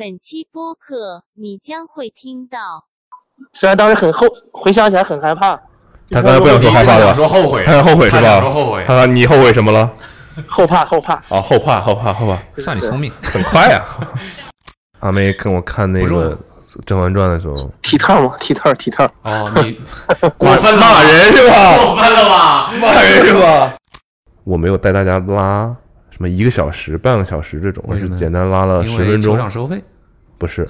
本期播客你将会听到。虽然当时很后，回想起来很害怕。他刚才不想说害怕了，说后悔，他想后悔是他吧？想说后悔他你后悔什么了？后 怕后怕，啊，后怕，后怕，后怕，算你聪明。很快啊！阿妹跟我看那个《甄嬛传》的时候，踢套吗，踢套踢套。哦，你过分，骂人是吧？过分了吧？骂人是吧？我没有带大家拉什么一个小时、半个小时这种，我是简单拉了十分钟。场收费。不是，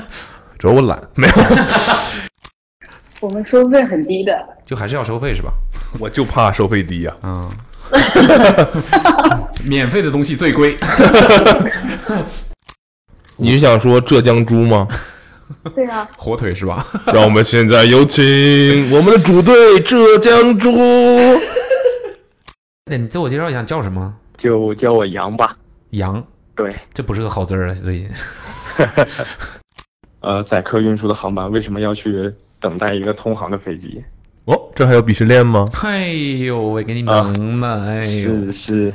主要我懒，没有，我们收费很低的，就还是要收费是吧？我就怕收费低呀、嗯，免费的东西最贵。你是想说浙江猪吗？对啊，火腿是吧？让我们现在有请我们的主队浙江猪。那你自我介绍一下叫什么？就叫我杨吧。杨，对，这不是个好字儿啊，最近。呃，载客运输的航班为什么要去等待一个通航的飞机？哦，这还有鄙视链吗？哎呦喂，给你能耐！哎呦，是是，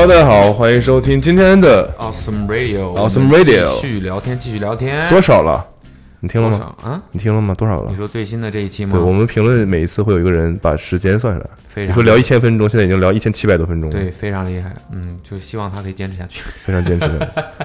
Hello，大家好，欢迎收听今天的 Awesome Radio，Awesome Radio 继续聊天，继续聊天。多少了？你听了吗？啊？你听了吗？多少了你？说最新的这一期吗？对我们评论每一次会有一个人把时间算下来。非常你说聊一千分钟，现在已经聊一千七百多分钟了，对，，非常厉害。嗯，就希望他可以坚持下去。非常坚持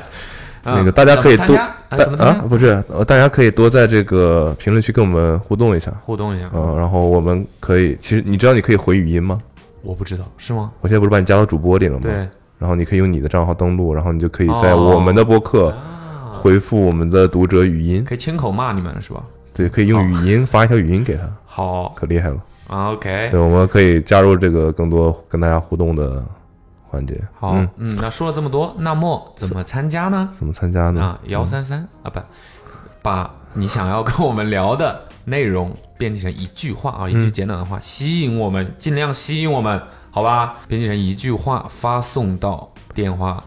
那个大家可以多啊，不是，呃大家可以多在这个评论区跟我们互动一下。互动一下。嗯，然后我们可以，其实你知道你可以回语音吗？我不知道是吗？我现在不是把你加到主播里了吗？对。然后你可以用你的账号登录，然后你就可以在哦我们的播客啊，回复我们的读者语音，可以亲口骂你们了是吧？对，可以用语音发一条语音给他，好可厉害了。啊，OK，对，我们可以加入这个更多跟大家互动的环节。好，嗯，嗯，那说了这么多，那么怎么参加呢？怎么参加呢？啊，幺三三啊，不，把你想要跟我们聊的内容编辑成一句话啊，一句简短的话，吸引我们，尽量吸引我们，好吧？编辑成一句话，发送到电话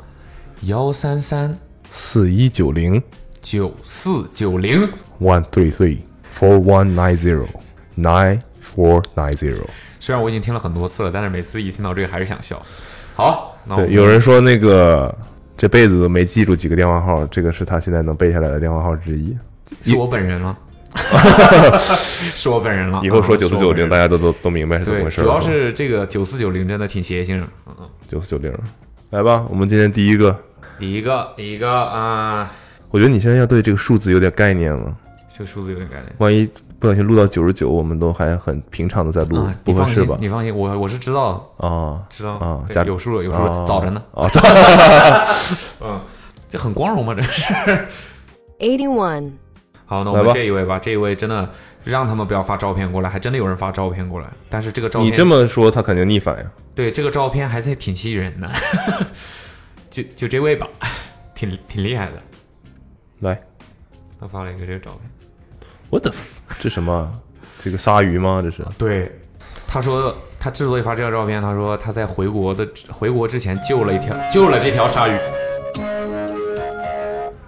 幺三三四一九零九四九零。one three three four one nine zero nine four nine zero。虽然我已经听了很多次了，但是每次一听到这个还是想笑。好，那我对，有人说那个这辈子都没记住几个电话号，这个是他现在能背下来的电话号之一。是我本人了，是我本人了。以后说啊九四九零，大家都都都明白是怎么，回事。主要是这个九四九零真的挺邪性的。嗯嗯，九四九零，来吧，我们今天第一个，第一个，第一个啊，我觉得你现在要对这个数字有点概念了，这个数字有点概念。万一不小心录到九十九，我们都还很平常的在录啊，，不合适吧？你放心，我我是知道的，啊知道啊，有数了，有数了，啊早晨呢。啊，早嗯，这很光荣吗？这是。81. 好，那我们这一位吧，这一位真的让他们不要发照片过来，还真的有人发照片过来，但是这个照片你这么说，他肯定逆反呀。对这个照片还是挺吸引人的，就就这位吧，挺挺厉害的。来，他发了一个这个照片，我的，这什么啊？这个鲨鱼吗？这是对，他说他之所以发这张照片，他说他在回国的回国之前救了一条救了这条鲨鱼。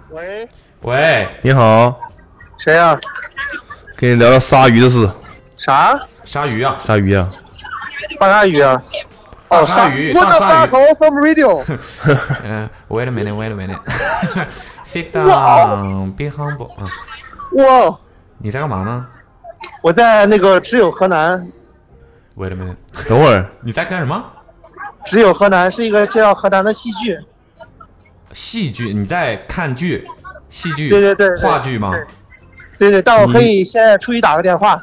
喂，喂，你好，谁呀、跟你聊聊鲨鱼的事。啥？鲨鱼啊，鲨鱼啊，大鲨鱼啊？大鲨鱼，大鲨鱼。嗯、w a i t a minute, wait a minute. Sit down, be humble. 嗯，哇，你在干嘛呢我在那个只有河南，？Wait a minute，等会儿 你在干什么？只有河南是一个介绍河南的戏剧。戏剧？你在看剧？戏剧？对对对对话剧吗？对对，但我可以现在出去打个电话，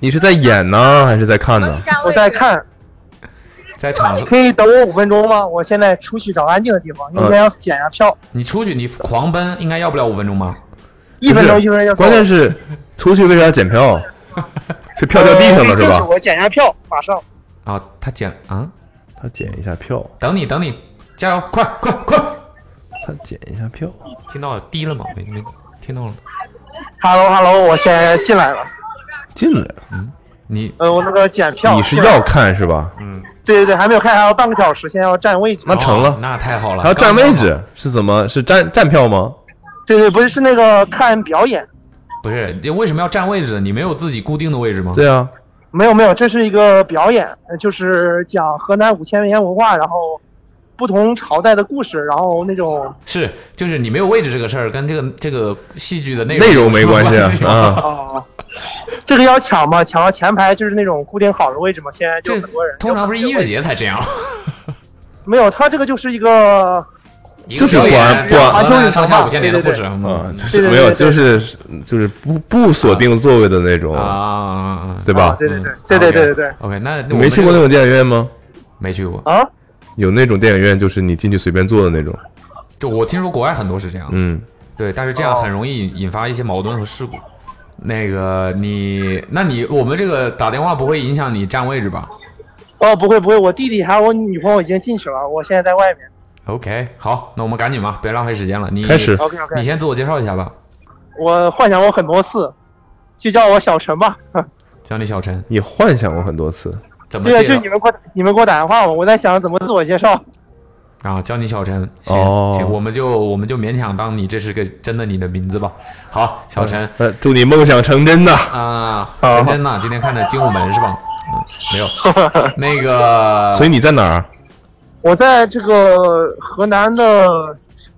你是在演呢，还是在看呢？我在看，在场上，可以等我五分钟吗？我现在出去找安静的地方，应该要检下票，你出去你狂奔，应该要不了五分钟吧？一分钟一分钟。关键是出去为啥要检票？是票掉地上了是吧呃？我检下票，马上。啊，他检啊，他检一下票，等你等你，加油，快快快！他检一下票。听到了低了吗？没没听到了。Hello Hello，我现在进来了。进来了，你呃，我那个检票。你是要看是吧？嗯对对对，还没有看，还要半个小时，现在要占位置。那成了哦那太好了，还要占位置，是怎么？是站站票吗？对对，不是是那个看表演，不是，你为什么要占位置？你没有自己固定的位置吗？对啊，没有没有，这是一个表演，呃就是讲河南五千年文化，然后不同朝代的故事，然后那种是，就是你没有位置这个事儿，跟这个这个戏剧的内内容有什么没关系啊。哦，这个要抢嘛，抢到前排就是那种固定好的位置嘛，现在就很多人。通常不是音乐节才这样，没有，他这个就是一个就是管管上下五千年的故事啊，就对是没有，就是就是不不锁定座位的那种，啊啊啊啊！对吧啊？对对对对对对对对 OK，那你没去过那种电影院吗？没去过，啊！有那种电影院，就是你进去随便坐的那种。就我听说国外很多是这样，嗯，对，但是这样很容易引发一些矛盾和事故。那个你，那你我们这个打电话不会影响你占位置吧哦，不会不会，我弟弟还有我女朋友已经进去了，我现在在外面。？OK，好，那我们赶紧吧，别浪费时间了。你开始 OK OK，你先自我介绍一下吧，我幻想过很多次，就叫我小陈吧。叫你小陈，你幻想过很多次，对，怎么介绍就你们给我你们给我打电话吧，我在想怎么自我介绍。啊？叫你小陈，行、哦行，我们就我们就勉强当你这是个真的你的名字吧。好，小陈呃，祝你梦想成真呐！啊，成真呐，今天看的《精武门》是吧？嗯，没有，那个，所以你在哪儿？我在这个河南的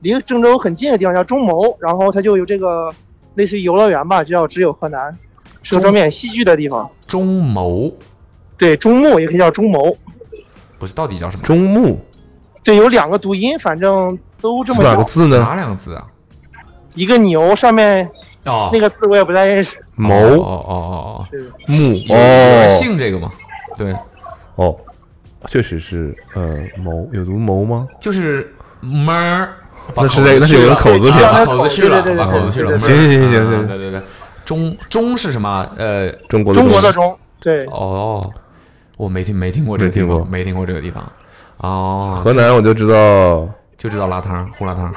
离郑州很近的地方叫中牟，然后它就有这个类似于游乐园吧，就叫只有河南，是个中专门演戏剧的地方。中牟对，中牟也可以叫中牟。不是到底叫什么？中牧对，有两个读音，反正都这么叫。哪个字呢？哪两个字啊？一个牛上面哦，那个字我也不太认识。牟哦谋哦哦哦对，牧哦姓这个吗？对，哦，确实是呃牟有读牟吗？就是门儿，那是口子那那是有个口子撇口子去了，把口子去了。行行行行啊对对对，中中是什么？呃，中国的中国的中，对，哦，我没听没听过这个地方，没听过没听过这个地方。哦，河南我就知道就知道辣汤、胡辣汤，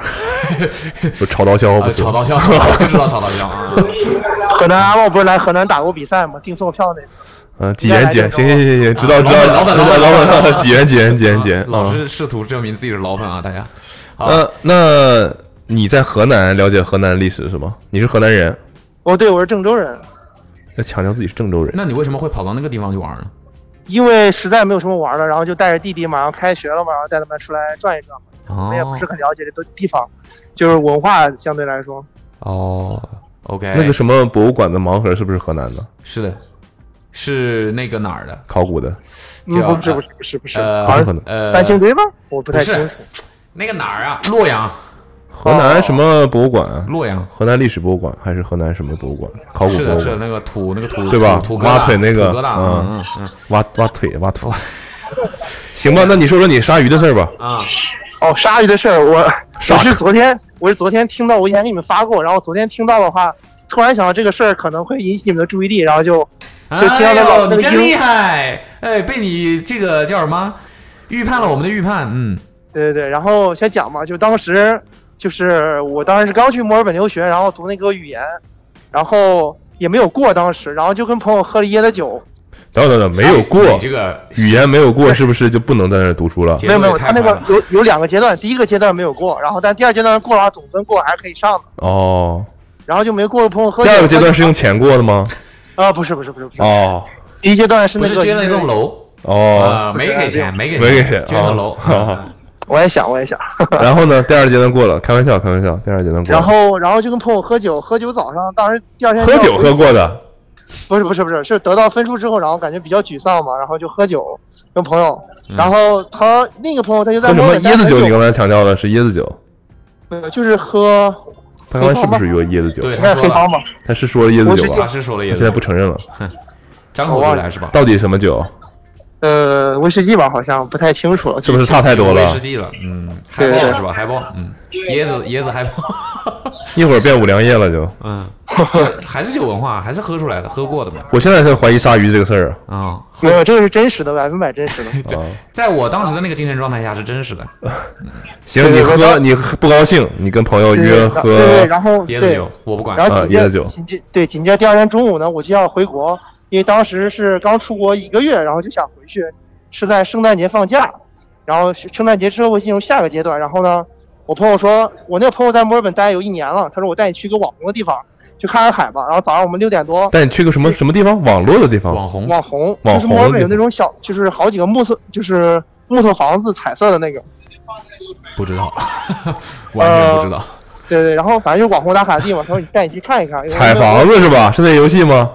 有炒刀削啊不行炒，刀削，我就知道炒刀削啊。河南阿茂不是来河南打过比赛吗？订错票那次。嗯，几元几元？行行行行，知道啊知道，老板老板知道老板几元几元几元几元啊。老啊是试图证明自己是老板啊，大家。好，呃，那你在河南了解河南历史是吗？你是河南人，哦，对，我是郑州人，要强调自己是郑州人。那你为什么会跑到那个地方去玩呢？因为实在没有什么玩的，然后就带着弟弟马上开学了嘛，然后带他们出来转一转嘛。我哦们也不是很了解这个地方，就是文化相对来说，哦，OK，那个什么博物馆的盲盒是不是河南的？是的，是那个哪儿的？考古的？嗯，叫不是不是不是不是，呃，三星堆吗？我不太清楚。那个哪儿啊？洛阳，河南什么博物馆啊？洛阳。河南历史博物馆还是河南什么博物馆？考古是的，是的，博物馆？那个土那个土对吧土挖腿那个土疙瘩，嗯嗯嗯嗯挖挖腿挖土。行吧，那你说说你鲨鱼的事儿吧。啊，哦，鲨鱼的事儿，我鲨我是昨天我是昨天听到，我以前给你们发过，然后昨天听到的话，突然想到这个事儿可能会引起你们的注意力，然后就就听到哎那个呦，那个音你真厉害！哎，被你这个叫什么预判了我们的预判，嗯，对对对，然后先讲嘛，就当时就是我当时是刚去墨尔本留学，然后读那个语言，然后也没有过当时，然后就跟朋友喝了椰子酒，等等等，没有过这个语言没有过，是不是就不能在那读书了？没有没有，他那个有有两个阶段，第一个阶段没有过，然后但第二阶段过了，总分过还是可以上的，哦，然后就没过，朋友喝酒。第二个阶段是用钱过的吗？啊，不是不是不是不是，哦第一阶段是不那个是捐了一栋，楼哦，啊，没给钱，没给没给钱捐个楼。哦我也想我也想，然后呢？第二阶段过了，开玩笑，开玩笑，第二阶段过了。然后然后就跟朋友喝酒，喝酒早上当时第二天喝酒喝过的，不是不是不是，是得到分数之后，然后感觉比较沮丧嘛，然后就喝酒跟朋友，嗯然后他那个朋友他就在喝什么椰子酒？你刚才强调的是椰子酒，呃就是喝他刚才是不是说椰子酒？对，他说了，该是黑帮吧，他是说了椰子酒我吧他？是说了也他现在不承认了。张口就来是吧？到底什么酒？呃威士忌吧，好像不太清楚了，是不是差太多了威？士忌了，嗯，海对豹是吧？海豹，嗯，椰子椰子海豹，一会儿变五粮液了就。嗯，这还是有文化，还是喝出来的，喝过的嘛。我现在在怀疑鲨鱼这个事儿啊，没有这个是真实的，百分百真实的。对。在我当时的那个精神状态下是真实的，行，你喝你不高兴，你跟朋友对约对对，喝然后椰子酒，我不管然。后紧接啊椰子酒着紧接对紧接着第二天中午呢，我就要回国，因为当时是刚出国一个月，然后就想回去，是在圣诞节放假，然后圣诞节之后会进入下个阶段，然后呢，我朋友说，我那个朋友在墨尔本待有一年了，他说我带你去一个网红的地方，去看看海吧。然后早上我们六点多，带你去个什么什么地方？网络的地方？网红网红，网就是墨尔本有那种小，就是好几个木色，就是木头房子，彩色的那个。不知道，完全不知道。对对，然后反正就是网红打卡地嘛，他说你带你去看一看。彩房子是吧？是那游戏吗？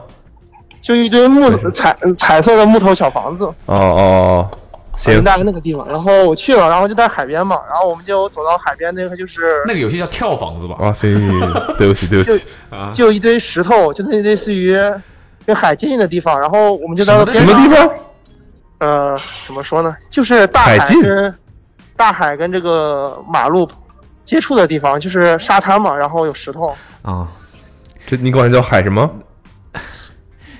就一堆木彩彩色的木头小房子，哦哦哦，行，大概那个地方。然后我去了，然后就在海边嘛，然后我们就走到海边那个就是那个游戏叫跳房子吧？啊，行行行，行对不起对不起，啊，就一堆石头，就那类似于跟海接近的地方，然后我们就在那什么地方？呃，怎么说呢？就是大海跟大海跟这个马路接触的地方，就是沙滩嘛，然后有石头。啊，这你管它叫海什么？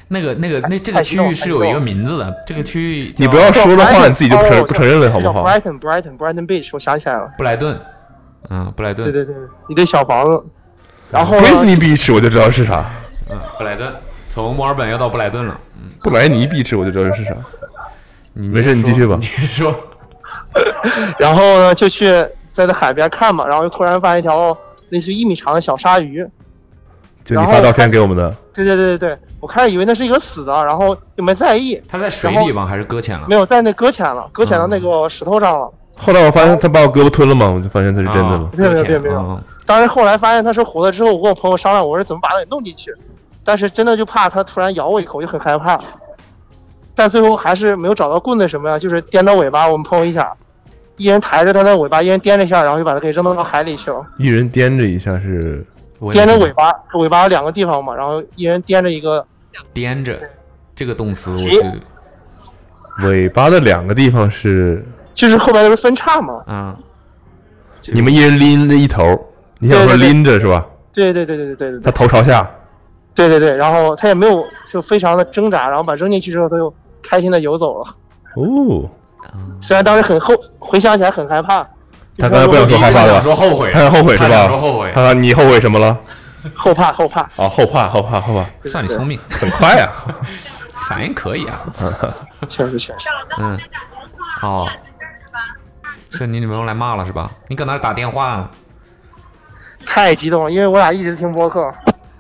那个那个那这个区域是有一个名字的，这个区域你不要说的话，你自己就不承哦不承认了，好不好？？Brighton Brighton Brighton Beach，我想起来了。布莱顿，嗯，布莱顿，对对对，你的小房子。然后，Brisney Beach 我就知道是啥，嗯，布莱顿，从墨尔本要到布莱顿了，嗯，布莱尼 Beach 我就知道是啥。你没事你继续吧你说，然后呢，就去在那海边看嘛，然后又突然发现一条类似于一米长的小鲨鱼。就你发照片给我们的，对对对对对，我开始以为那是一个死的，然后就没在意，他在水里吗？还是搁浅了没？有在那搁浅了，搁浅到那个石头上了。后来我发现他把我胳膊吞了嘛，我就发现他是真的了啊。没有没有没有没有嗯当然后来发现它是活的之后，我跟我朋友商量，我说怎么把它给弄进去，但是真的就怕它突然咬我一口，就很害怕。但最后还是没有找到棍子什么呀，就是颠到尾巴，我们朋友一下，一人抬着它的尾巴，一人颠着一下，然后就把它给扔到海里去了。一人颠着一下是颠着尾巴，尾巴有两个地方嘛，然后一人颠着一个，颠着这个动词，我骑就尾巴的两个地方是。就是后边都是分叉嘛。啊，你们一人拎着一头，你想说拎着是吧？对对对对对对对。他头朝下，对对对，然后他也没有就非常的挣扎，然后把扔进去之后，他就开心的游走了。哦，虽然当时很后回想起来很害怕，他刚才不想说害怕想的，说后悔，他想后悔是吧？说后悔，看看你后悔什么了？后怕后怕。哦，后怕，后怕，后怕，算你聪明，很快啊。反应可以啊，确实确实，嗯，哦，是你女朋友来骂了是吧？你搁那儿打电话太激动了，因为我俩一直听播客，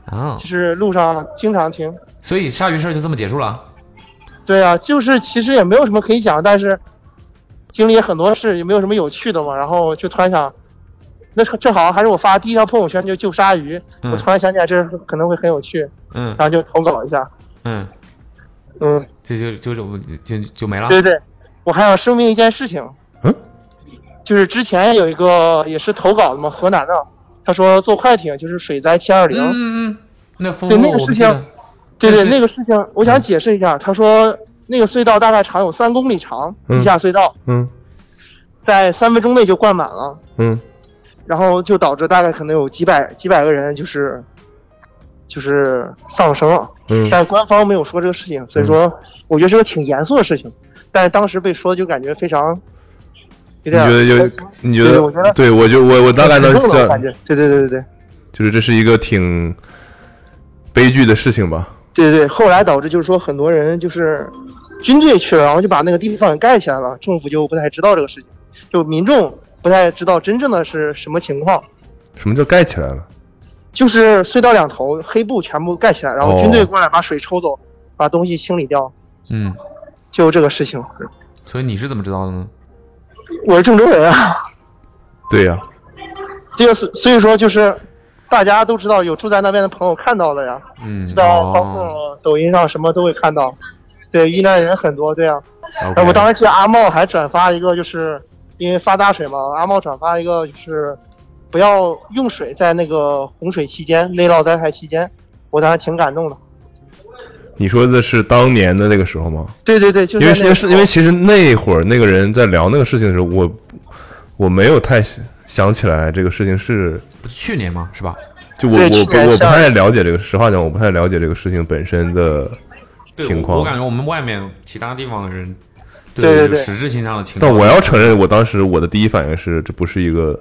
啊就？是路上经常听。所以鲨鱼事儿就这么结束了？对啊，就是其实也没有什么可以讲，但是经历很多事，也没有什么有趣的嘛。然后就突然想，那正好还是我发第一条朋友圈就救鲨鱼，嗯。我突然想起来这可能会很有趣，嗯。然后就投稿一下。嗯，嗯，这就就就就就没了。对对，我还想声明一件事情，嗯，就是之前有一个也是投稿的嘛，河南的，他说坐快艇就是水灾七二零，嗯嗯对那个事情对对，那个事情我想解释一下，他说那个隧道大概长有三公里长，嗯地下隧道嗯。在三分钟内就灌满了，嗯，然后就导致大概可能有几百几百个人就是就是丧生了，嗯但官方没有说这个事情，所以说我觉得是个挺严肃的事情，但是当时被说就感觉非常有你点觉得有？你觉得对我觉得？对我就我我大概能感，觉，对对对对对就是这是一个挺悲剧的事情吧？对对对，后来导致就是说很多人就是军队去了，然后就把那个地方给盖起来了，政府就不太知道这个事情，就民众不太知道真正的是什么情况。什么叫盖起来了？就是隧道两头黑布全部盖起来，然后哦军队过来把水抽走，把东西清理掉，嗯，就这个事情。所以你是怎么知道的呢？我是郑州人啊，对呀，这个是所以说就是大家都知道，有住在那边的朋友看到了呀，嗯，知道包哦括抖音上什么都会看到，对，遇难人很多，对啊。，OK 呃，我当时记得阿茂还转发一个，就是因为发大水嘛，阿茂转发一个就是不要用水在那个洪水期间、内涝灾害期间，我当时挺感动的。你说的是当年的那个时候吗？对对对，就因为是因为其实那会儿那个人在聊那个事情的时候，我我没有太想想起来这个事情是，不是去年吗？是吧？就我我我不太了解这个，实话讲，我不太了解这个事情本身的情况我我。感觉我们外面其他地方的人对对对有实质性上的情况。但我要承认，我当时我的第一反应是，这不是一个，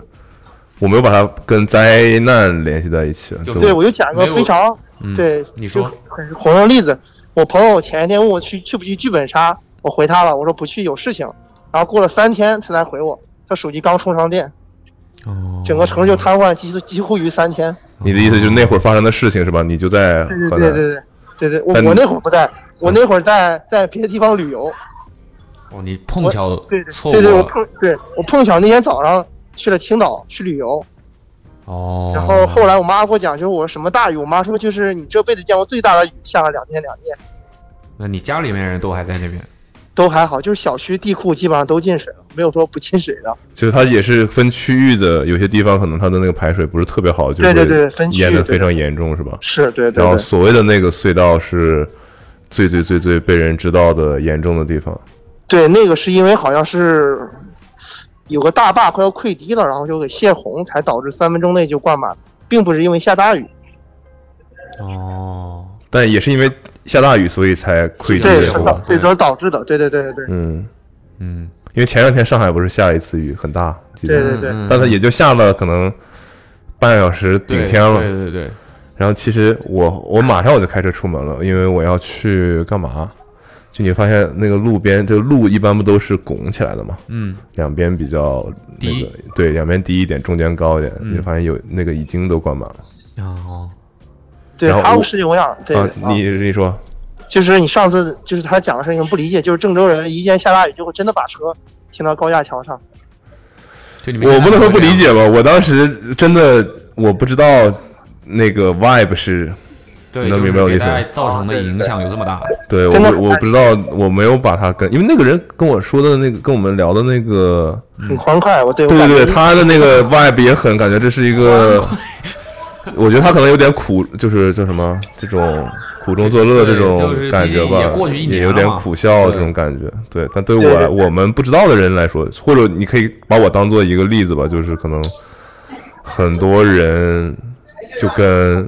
我没有把它跟灾难联系在一起。就就对，我就讲一个非常嗯对，你说就很红的例子。我朋友前一天问我去去不去剧本杀，我回他了，我说不去，有事情。然后过了三天他才回我，他手机刚充上电。哦，整个城市就瘫痪，几乎几乎于三天。你的意思就是那会儿发生的事情是吧？你就在对对，对对对对对，我我那会儿不在，我那会儿在在别的地方旅游。哦，你碰巧对对错对对，我碰对我碰巧那天早上去了青岛去旅游，哦，然后后来我妈给我讲，就是我什么大雨，我妈说就是你这辈子见过最大的雨，下了两天两夜，那你家里面人都还在那边？都还好，就是小区地库基本上都进水了，没有说不进水的。就是它也是分区域的，有些地方可能它的那个排水不是特别好，就是淹的非常严重，是吧？是对对然后所谓的那个隧道是最最最最被人知道的严重的地方。对，那个是因为好像是有个大坝快要溃堤了，然后就给泄洪，才导致三分钟内就灌满，并不是因为下大雨。哦，但也是因为下大雨，所以才溃堤对，的是吧是导？所以说导致的。对对对对对嗯，嗯，因为前两天上海不是下一次雨很大，对对对嗯但它也就下了可能半个小时顶天了。对对对，然后其实我我马上我就开车出门了，因为我要去干嘛？就你发现那个路边，这个路一般不都是拱起来的嘛？嗯，两边比较那低个，对，两边低一点，中间高一点。嗯你就发现有那个已经都灌满了。哦，对，还有然后我事情我想对，你你说，就是你上次就是他讲的事情不理解，就是郑州人一见下大雨就会真的把车停到高架桥上。就你们我不能说不理解，解吧？我当时真的我不知道那个 vibe 是，对，能明白我意思吗造成的影响有这么大。对我我不知道，我没有把他跟，因为那个人跟我说的那个跟我们聊的那个，很欢快，我对对对对，他的那个 vibe 也很感觉这是一个，我觉得他可能有点苦，就是叫什么这种苦中作乐这种感觉吧，也过去一年也有点苦笑这种感觉。对，但对我我们不知道的人来说，或者你可以把我当做一个例子吧，就是可能很多人就跟。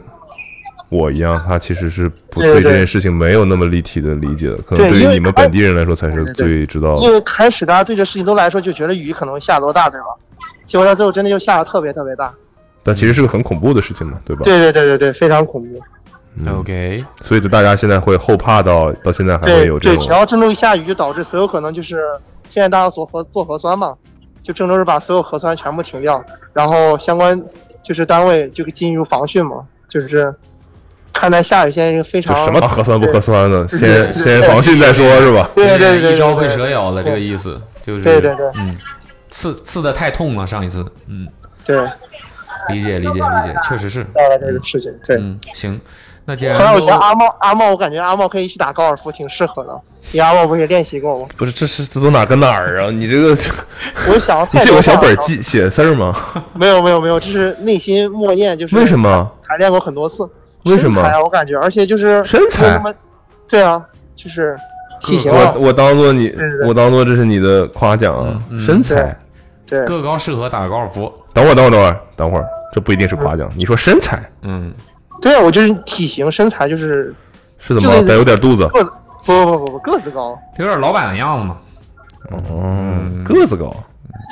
我一样，他其实是不对这件事情没有那么立体的理解的，可能对于你们本地人来说才是最知道的。因为开始大家对这事情都来说就觉得雨可能下多大，对吧？结果到最后真的就下的特别特别大。但其实是个很恐怖的事情嘛，对吧？对对对对对，非常恐怖。嗯 OK，所以就大家现在会后怕到到现在还会对对，有这种对只要郑州一下雨，就导致所有可能就是现在大家做核做核酸嘛，就郑州是把所有核酸全部停掉，然后相关就是单位就进入防汛嘛，就是看待下雨现在是非就常什么核酸不核酸的，先先防汛再说，是吧？对对对对一朝被蛇咬了这个意思，就是对对对嗯，刺刺的太痛了，上一次，嗯，对，理解理解理解，确实是，到了这个事情对。嗯，行，那既然后来我觉得阿茂阿茂，我感觉阿茂可以去打高尔夫，挺适合的。你阿茂不是也练习过吗？不是，这是这都哪跟哪儿啊？你这个，我就想，你是有个小本记写字儿吗？没有没有没有，这是内心默念，就是为什么？排练过很多次。为什么？身材啊我感觉，而且就是身材？对啊，就是体型啊。我，我当做你我当做这是你的夸奖啊，嗯身材。对个高适合打高尔夫，等会儿，等会儿，等会儿，等会儿，这不一定是夸奖。你说身材？嗯，对啊，我就是体型身材就是是怎么得有点肚子？个子不不不不不个子高，有点老板的样子嘛，哦，个子高。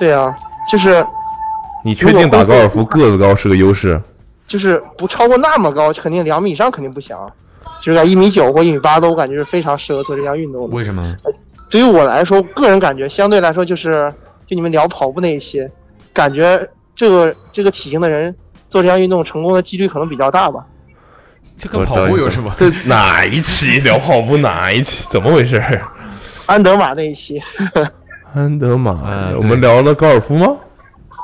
对啊，就是你确定打高尔夫个子高是个优势？就是不超过那么高，肯定两米以上肯定不行啊，就是在一米九或一米八的我感觉是非常适合做这项运动的。为什么？对于我来说，个人感觉相对来说就是，就你们聊跑步那一期，感觉这个这个体型的人做这项运动成功的几率可能比较大吧。这跟跑步有什么？这哪一期聊跑步？哪一期？怎么回事？安德玛那一期，安德玛嗯，我们聊了高尔夫吗？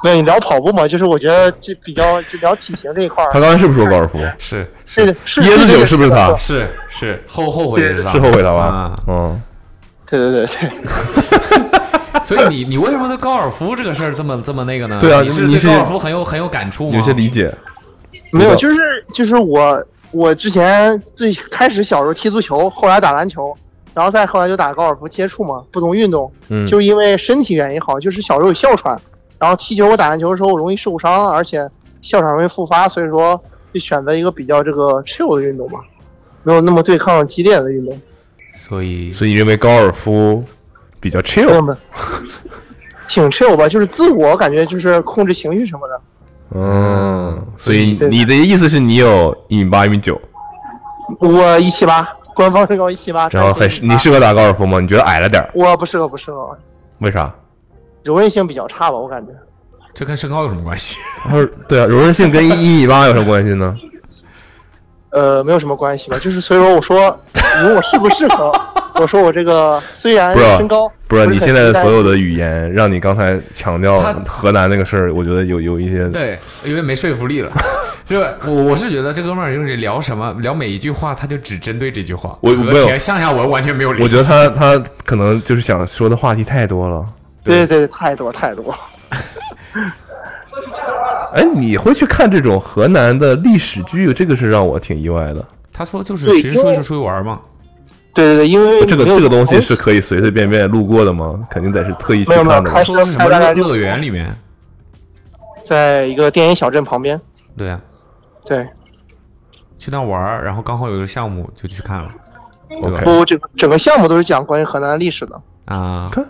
没有你聊跑步嘛？就是我觉得这比较就聊体型这一块儿他，刚才是不是说高尔夫？是是的是椰子酒是不是他？是是后后悔的是他，是后悔他吧啊？嗯，对对对对，所以你你为什么对高尔夫这个事儿这么这么那个呢？对啊你是你是对高尔夫很有很有感触吗？有些理解。没有，就是就是我我之前最开始小时候踢足球，后来打篮球，然后再后来就打高尔夫接触嘛，不同运动，嗯，就是因为身体原因好，就是小时候有哮喘，然后踢球我打篮球的时候容易受伤，而且哮喘容易复发，所以说就选择一个比较这个 chill 的运动吧，没有那么对抗激烈的运动。所以所以你认为高尔夫比较 chill？吗，挺 chill 吧，就是自我感觉就是控制情绪什么的。嗯，所以你的意思是你有一米八、一米九，我一七八，官方身高一七八，然后很你适合打高尔夫吗？你觉得矮了点？我不适合，不适合，为啥？柔韧性比较差吧，我感觉。这跟身高有什么关系？他说对啊，柔韧性跟一米八有什么关系呢？呃，没有什么关系吧，就是所以说我说你问我适不适合，我说我这个虽然身高不是你现在的所有的的语言，让你刚才强调他河南那个事儿，我觉得有有一些对，有点没说服力了。就是我我是觉得这哥们儿就是聊什么聊每一句话，他就只针对这句话，和我没有前上下文完全没有联系。我觉得他他可能就是想说的话题太多了。对对对，太多太多。哎，你会去看这种河南的历史剧？这个是让我挺意外的。他说就是对因为其实说是出去玩嘛，对对对，因为这个这个东西是可以随随便便路过的吗？肯定得是特意去看的吧开。说是什么乐乐园里面，在一个电影小镇旁边，对啊，对，去那玩儿，然后刚好有一个项目就去看了，对吧 OK 不，这个整个项目都是讲关于河南历史的。啊看，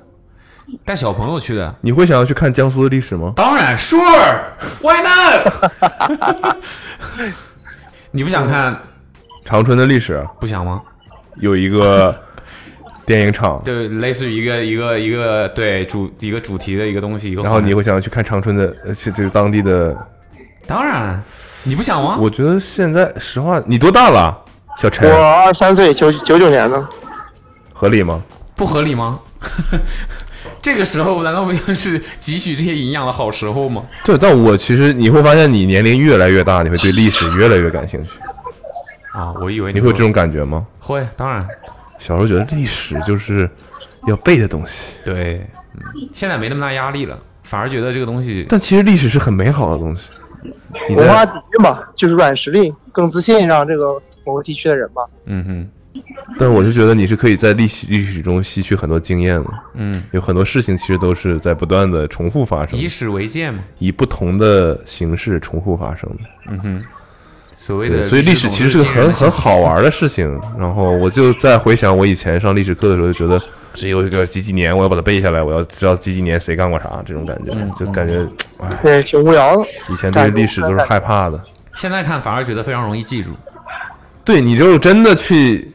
带小朋友去的，你会想要去看江苏的历史吗？当然，sure，why not？你不想看长春的历史不想吗？有一个电影厂，对，类似于一个一个一个对主一个主题的一个东西，一个然后你会想要去看长春的，呃，这这个当地的。当然，你不想吗？我觉得现在实话，你多大了，小陈？我二三岁，九九九年的，合理吗？不合理吗？这个时候难道不就是汲取这些营养的好时候吗？对，但我其实你会发现，你年龄越来越大，你会对历史越来越感兴趣。啊，我以为你会有这种感觉吗？会，当然小时候觉得历史就是要背的东西，对，嗯，现在没那么大压力了，反而觉得这个东西但其实历史是很美好的东西。你文化在底蕴嘛，就是软实力，更自信，让这个某个地区的人嘛。嗯哼，但是我就觉得你是可以在历史历史中吸取很多经验的，嗯，有很多事情其实都是在不断的重复发生以，史为鉴嘛，以不同的形式重复发生的。嗯哼，所谓的，所以历史其实是个很很好玩的事情。然后我就在回想我以前上历史课的时候，就觉得只有一个几几年，我要把它背下来，我要知道几几年谁干过啥，这种感觉，就感觉哎，对，挺无聊的。以前对历史都是害怕的。现在看反而觉得非常容易记住，对你就是真的去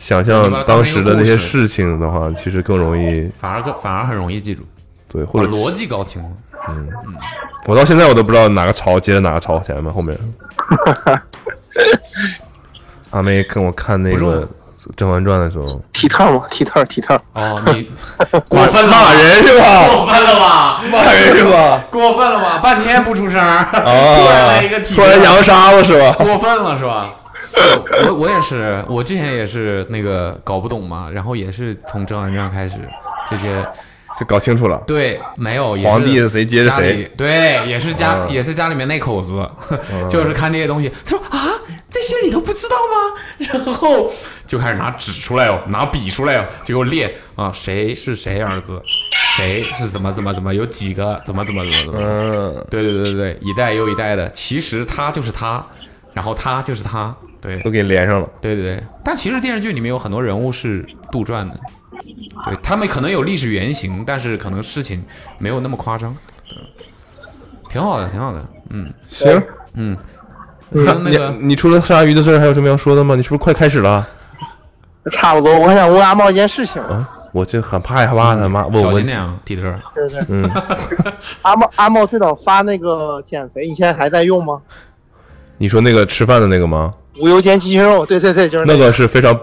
想象当当时的那些事事情的话，其实更容易反而更反而很容易记住，对，或者逻辑搞清楚。我到现在我都不知道哪个朝接着哪个朝前面后面。阿妹跟我看那个甄嬛传》的时候，体特嘛，体特，体特。哦，你 过分骂人是吧？过分了吧？骂人是吧？过分了吧？半天不出声，突然啊来一个体突然扬沙子是吧？过分了是吧？我我也是，我之前也是那个搞不懂嘛，然后也是从《甄嬛传》开始这些，就搞清楚了。对，没有也是皇帝谁接着谁对，也是家、嗯也是家里面那口子，就是看这些东西，他说啊，这些你都不知道吗？然后就开始拿纸出来哦，拿笔出来哦，结果列啊，谁是谁儿子，谁是怎么怎么怎么，有几个怎么怎么怎么怎么，嗯，对对对对对，一代又一代的，其实他就是他，然后他就是他，对都给连上了。对对对，但其实电视剧里面有很多人物是杜撰的，对他们可能有历史原型，但是可能事情没有那么夸张，对挺好的，挺好的，嗯行，嗯，你像那个你你除了鲨鱼的事儿还有什么要说的吗？你是不是快开始了？差不多，我还想问阿茂一件事情。啊，我就很怕害怕他妈问我问题小心点。啊，蒂特，对对对，嗯，阿茂阿茂最早发那个减肥，你现在还在用吗？你说那个吃饭的那个吗？无油煎鸡胸肉，对对对，就是那个。个是非常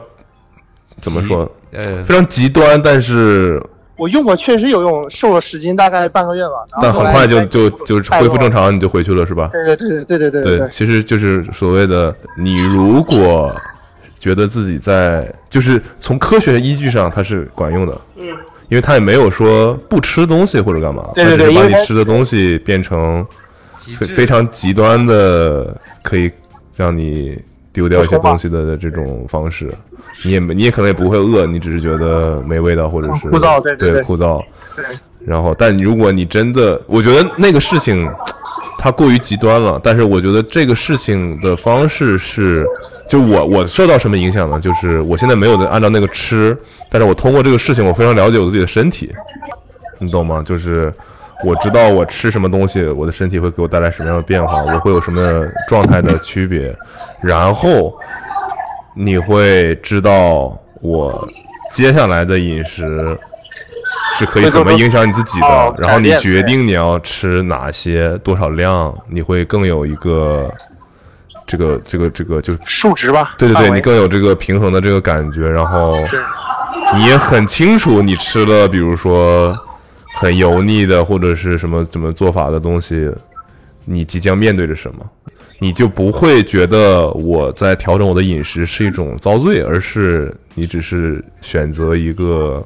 怎么说？呃，非常极端，但是我用过，确实有用，瘦了十斤，大概半个月吧。但很快就再就就恢复正。常，你就回去了是吧？对对对对对对对对，其实就是所谓的，你如果觉得自己在，就是从科学依据上它是管用的，嗯，因为它也没有说不吃东西或者干嘛，对对它只是把你吃的东西变成非非常极端的，可以让你丢掉一些东西的这种方式。你也，你也可能也不会饿，你只是觉得没味道或者是枯燥对枯燥。对然后，但如果你真的，我觉得那个事情它过于极端了。但是我觉得这个事情的方式是，就我我受到什么影响呢？就是我现在没有的按照那个吃，但是我通过这个事情，我非常了解我自己的身体，你懂吗？就是我知道我吃什么东西，我的身体会给我带来什么样的变化，我会有什么状态的区别，然后你会知道我接下来的饮食是可以怎么影响你自己的哦，然后你决定你要吃哪些多少量，你会更有一个这个这个这个就数值吧。对对对，你更有这个平衡的这个感觉，然后你也很清楚你吃了，比如说很油腻的或者是什么怎么做法的东西，你即将面对着什么，你就不会觉得我在调整我的饮食是一种遭罪，而是你只是选择一个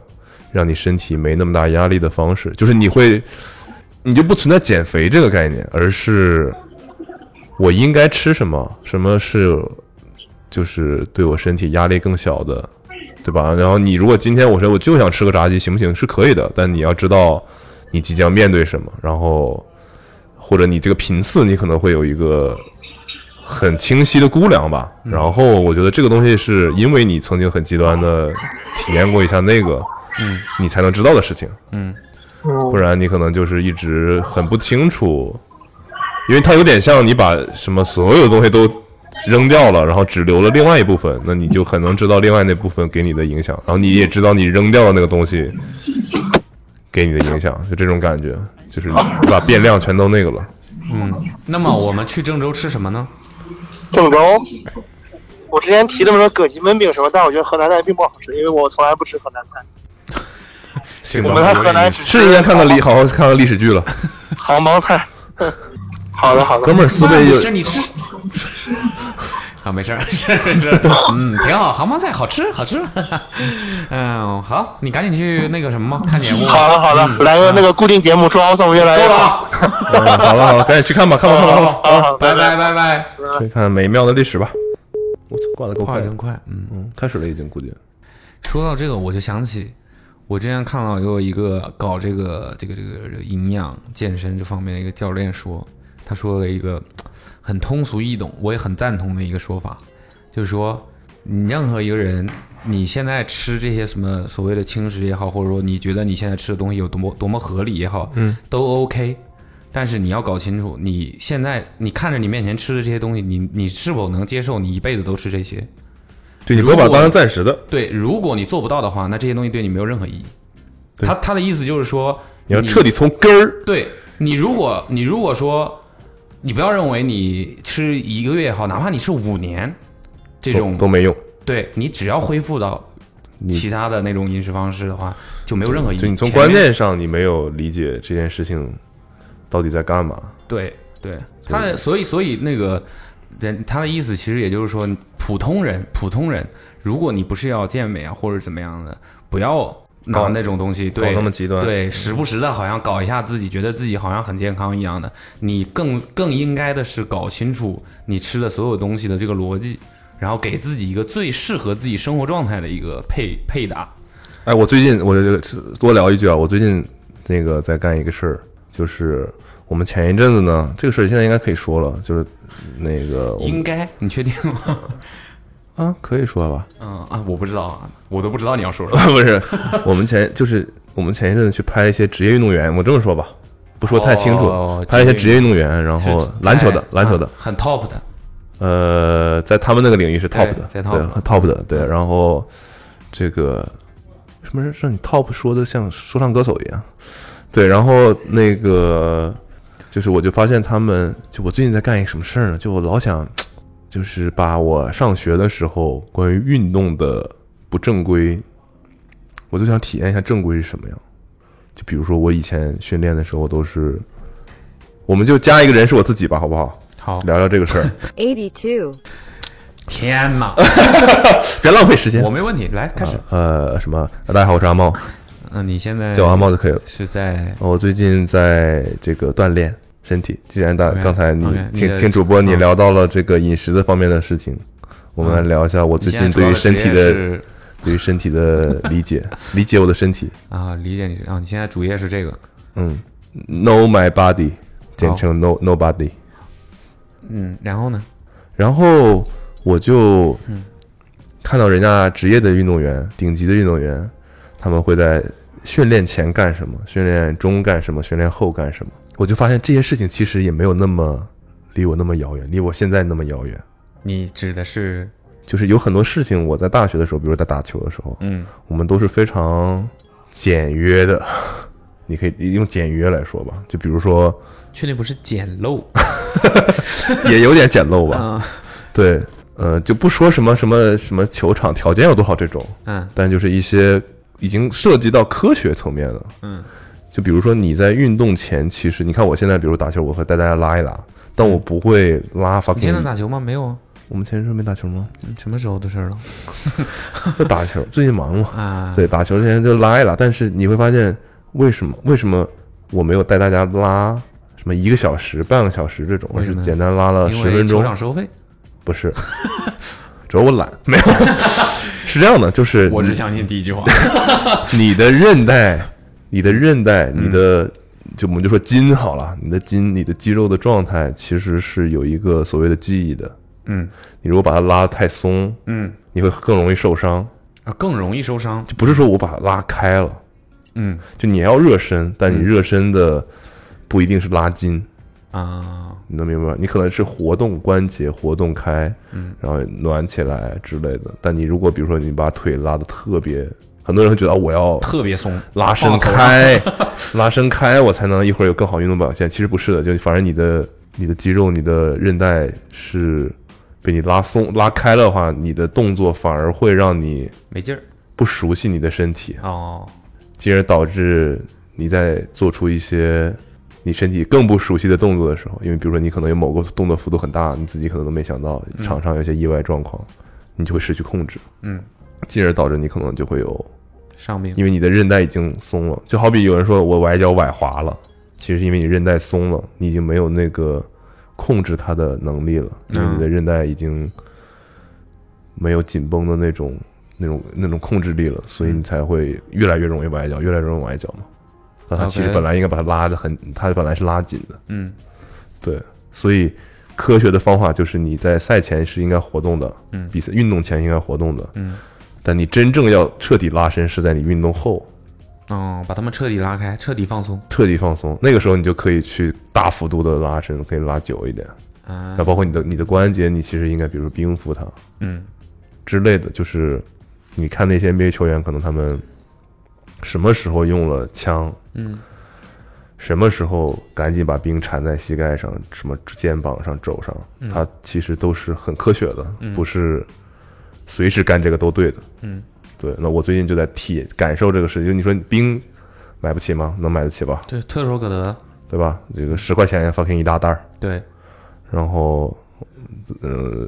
让你身体没那么大压力的方式，就是你会，你就不存在减肥这个概念，而是我应该吃什么，什么是就是对我身体压力更小的，对吧？然后你如果今天我说我就想吃个炸鸡，行不行？是可以的，但你要知道你即将面对什么，然后或者你这个频次，你可能会有一个很清晰的估量吧。然后我觉得这个东西是因为你曾经很极端的体验过一下那个，嗯，你才能知道的事情。嗯不然你可能就是一直很不清楚，因为它有点像你把什么所有的东西都扔掉了，然后只留了另外一部分，那你就很能知道另外那部分给你的影响，然后你也知道你扔掉的那个东西给你的影响，就这种感觉，就是你把变量全都那个了。嗯。那么我们去郑州吃什么呢？郑州，我之前提那么说葛记焖饼什么，但我觉得河南菜并不好吃，因为我从来不吃河南菜。行我们在河南只是应该看看历，好好看看历史剧了。杭帮菜。好的好的，哥们儿思维有没事，你吃。啊，没事儿，没事儿，没事。嗯，挺好，杭帮菜好吃，好吃。嗯，好，你赶紧去那个什么，看节目吧。好的好的，来个那个固定节目，说奥送越来越够了好。啊，嗯好了好了，赶紧去看吧，看吧看吧看吧，好好，拜拜拜拜。去看美妙的历史吧。我操，挂的够快的真，快，嗯。嗯，开始了已经估计。说到这个，我就想起我之前看到有一个搞这个这个这个这个营养健身这方面的一个教练说，他说了一个很通俗易懂，我也很赞同的一个说法，就是说你任何一个人，你现在吃这些什么所谓的轻食也好，或者说你觉得你现在吃的东西有多么多么合理也好，嗯，都 OK。但是你要搞清楚，你现在你看着你面前吃的这些东西，你你是否能接受你一辈子都吃这些？对你不要把它当成暂时的，对，如果你做不到的话，那这些东西对你没有任何意义。对他他的意思就是说，你要彻底从根儿。对你，如果你如果说，你不要认为你吃一个月也好，哪怕你吃五年，这种都都没用，对你只要恢复到其他的那种饮食方式的话，就没有任何意义。就你从观念上你没有理解这件事情到底在干嘛。对对，他的所以所以那个人他的意思其实也就是说，普通人普通人，如果你不是要健美啊或者怎么样的，不要拿搞那种东西对搞那么极端对，时不时的好像搞一下自己，觉得自己好像很健康一样的。你更更应该的是搞清楚你吃的所有东西的这个逻辑，然后给自己一个最适合自己生活状态的一个配配搭。哎，我最近我这个多聊一句啊，我最近那个在干一个事儿，就是我们前一阵子呢，这个事儿现在应该可以说了，就是那个应该，你确定吗？啊，可以说吧？嗯啊，我不知道啊，我都不知道你要说什么。不是，我们前就是我们前一阵子去拍一些职业运动员，我这么说吧，不说太清楚，哦拍一些职业运动员，然后篮球的篮球的啊，很 top 的。呃，在他们那个领域是 top 的，在对 top 很 top 的，对。然后这个什么是让你 top 说的像说唱歌手一样，对。然后那个就是我就发现他们，就我最近在干一个什么事儿呢？就我老想，就是把我上学的时候关于运动的不正规，我就想体验一下正规是什么样。就比如说我以前训练的时候都是，我们就加一个人是我自己吧，好不好？好，聊聊这个事儿。Eighty two 天哪，别浪费时间我。没问题，来开始。呃，什么？大家好，我是阿茂，嗯，你现在叫我阿茂就可以了。是在我最近在这个锻炼身体。既然大刚才你听听主播你嗯聊到了这个饮食的方面的事情，我们来聊一下我最近对于身体的对于身体的理解，理解我的身体。啊，理解你啊，你现在主业是这个，嗯，Know my body，简称 Know Nobody。嗯，然后呢？然后我就嗯看到人家职业的运动员、顶级的运动员，他们会在训练前干什么，训练中干什么，训练后干什么。我就发现这些事情其实也没有那么离我那么遥远，离我现在那么遥远。你指的是就是有很多事情，我在大学的时候，比如在打球的时候，嗯我们都是非常简约的，你可以用简约来说吧，就比如说确定不是简陋 也有点简陋吧，啊？对，呃，就不说什么什么什么球场条件有多好这种，嗯但就是一些已经涉及到科学层面的，嗯就比如说你在运动前，其实你看我现在比如打球，我会带大家拉一拉，但我不会拉发。你现在打球吗？没有啊，我们前阵没打球吗？嗯什么时候的事儿了？就打球，最近忙嘛。啊，对，打球之前就拉一拉，但是你会发现为什么为什么我没有带大家拉什么一个小时、半个小时这种，我为什么是简单拉了十分钟球，场收费，不是，主要我懒，没有，是这样的，就是我只相信第一句话。你的韧带，你的韧带，嗯你的就我们就说筋好了，你的筋，你的肌肉的状态其实是有一个所谓的记忆的。嗯你如果把它拉得太松，嗯你会更容易受伤。啊，更容易受伤。就不是说我把它拉开了，嗯就你要热身，但你热身的不一定是拉筋，啊，你能明白吗？你可能是活动关节，活动开，嗯，然后暖起来之类的。但你如果比如说你把腿拉的特别，很多人会觉得啊我要特别松，拉伸开，拉伸开，我才能一会儿有更好运动表现。其实不是的，就反正你的你的肌肉、你的韧带是被你拉松、拉开了的话，你的动作反而会让你没劲儿。不熟悉你的身体，哦，进而导致你在做出一些你身体更不熟悉的动作的时候，因为比如说你可能有某个动作幅度很大，你自己可能都没想到，场上有些意外状况，你就会失去控制，嗯，进而导致你可能就会有伤病因为你的韧带已经松了，就好比有人说我崴脚崴滑了，其实是因为你韧带松了，你已经没有那个控制它的能力了，因为你的韧带已经没有紧绷的那种、那种、那种控制力了，所以你才会越来越容易崴脚，越来越容易崴脚嘛。那它其实本来应该把它拉的很，它本来是拉紧的，嗯。对，所以科学的方法就是你在赛前是应该活动的，嗯。比赛运动前应该活动的，嗯，但你真正要彻底拉伸是在你运动后。哦，把他们彻底拉开，彻底放松。彻底放松，那个时候你就可以去大幅度的拉伸，可以拉久一点。啊然后包括你的你的关节，你其实应该比如说冰敷它嗯之类的。就是你看那些 NBA 球员，可能他们什么时候用了枪，嗯什么时候赶紧把冰缠在膝盖上、什么肩膀上、肘上，它其实都是很科学的，不是随时干这个都对的。嗯，对。那我最近就在体感受这个事情。你说冰买不起吗？能买得起吧？对，唾手可得。对吧？这个十块钱 fucking 一大袋儿，对，然后呃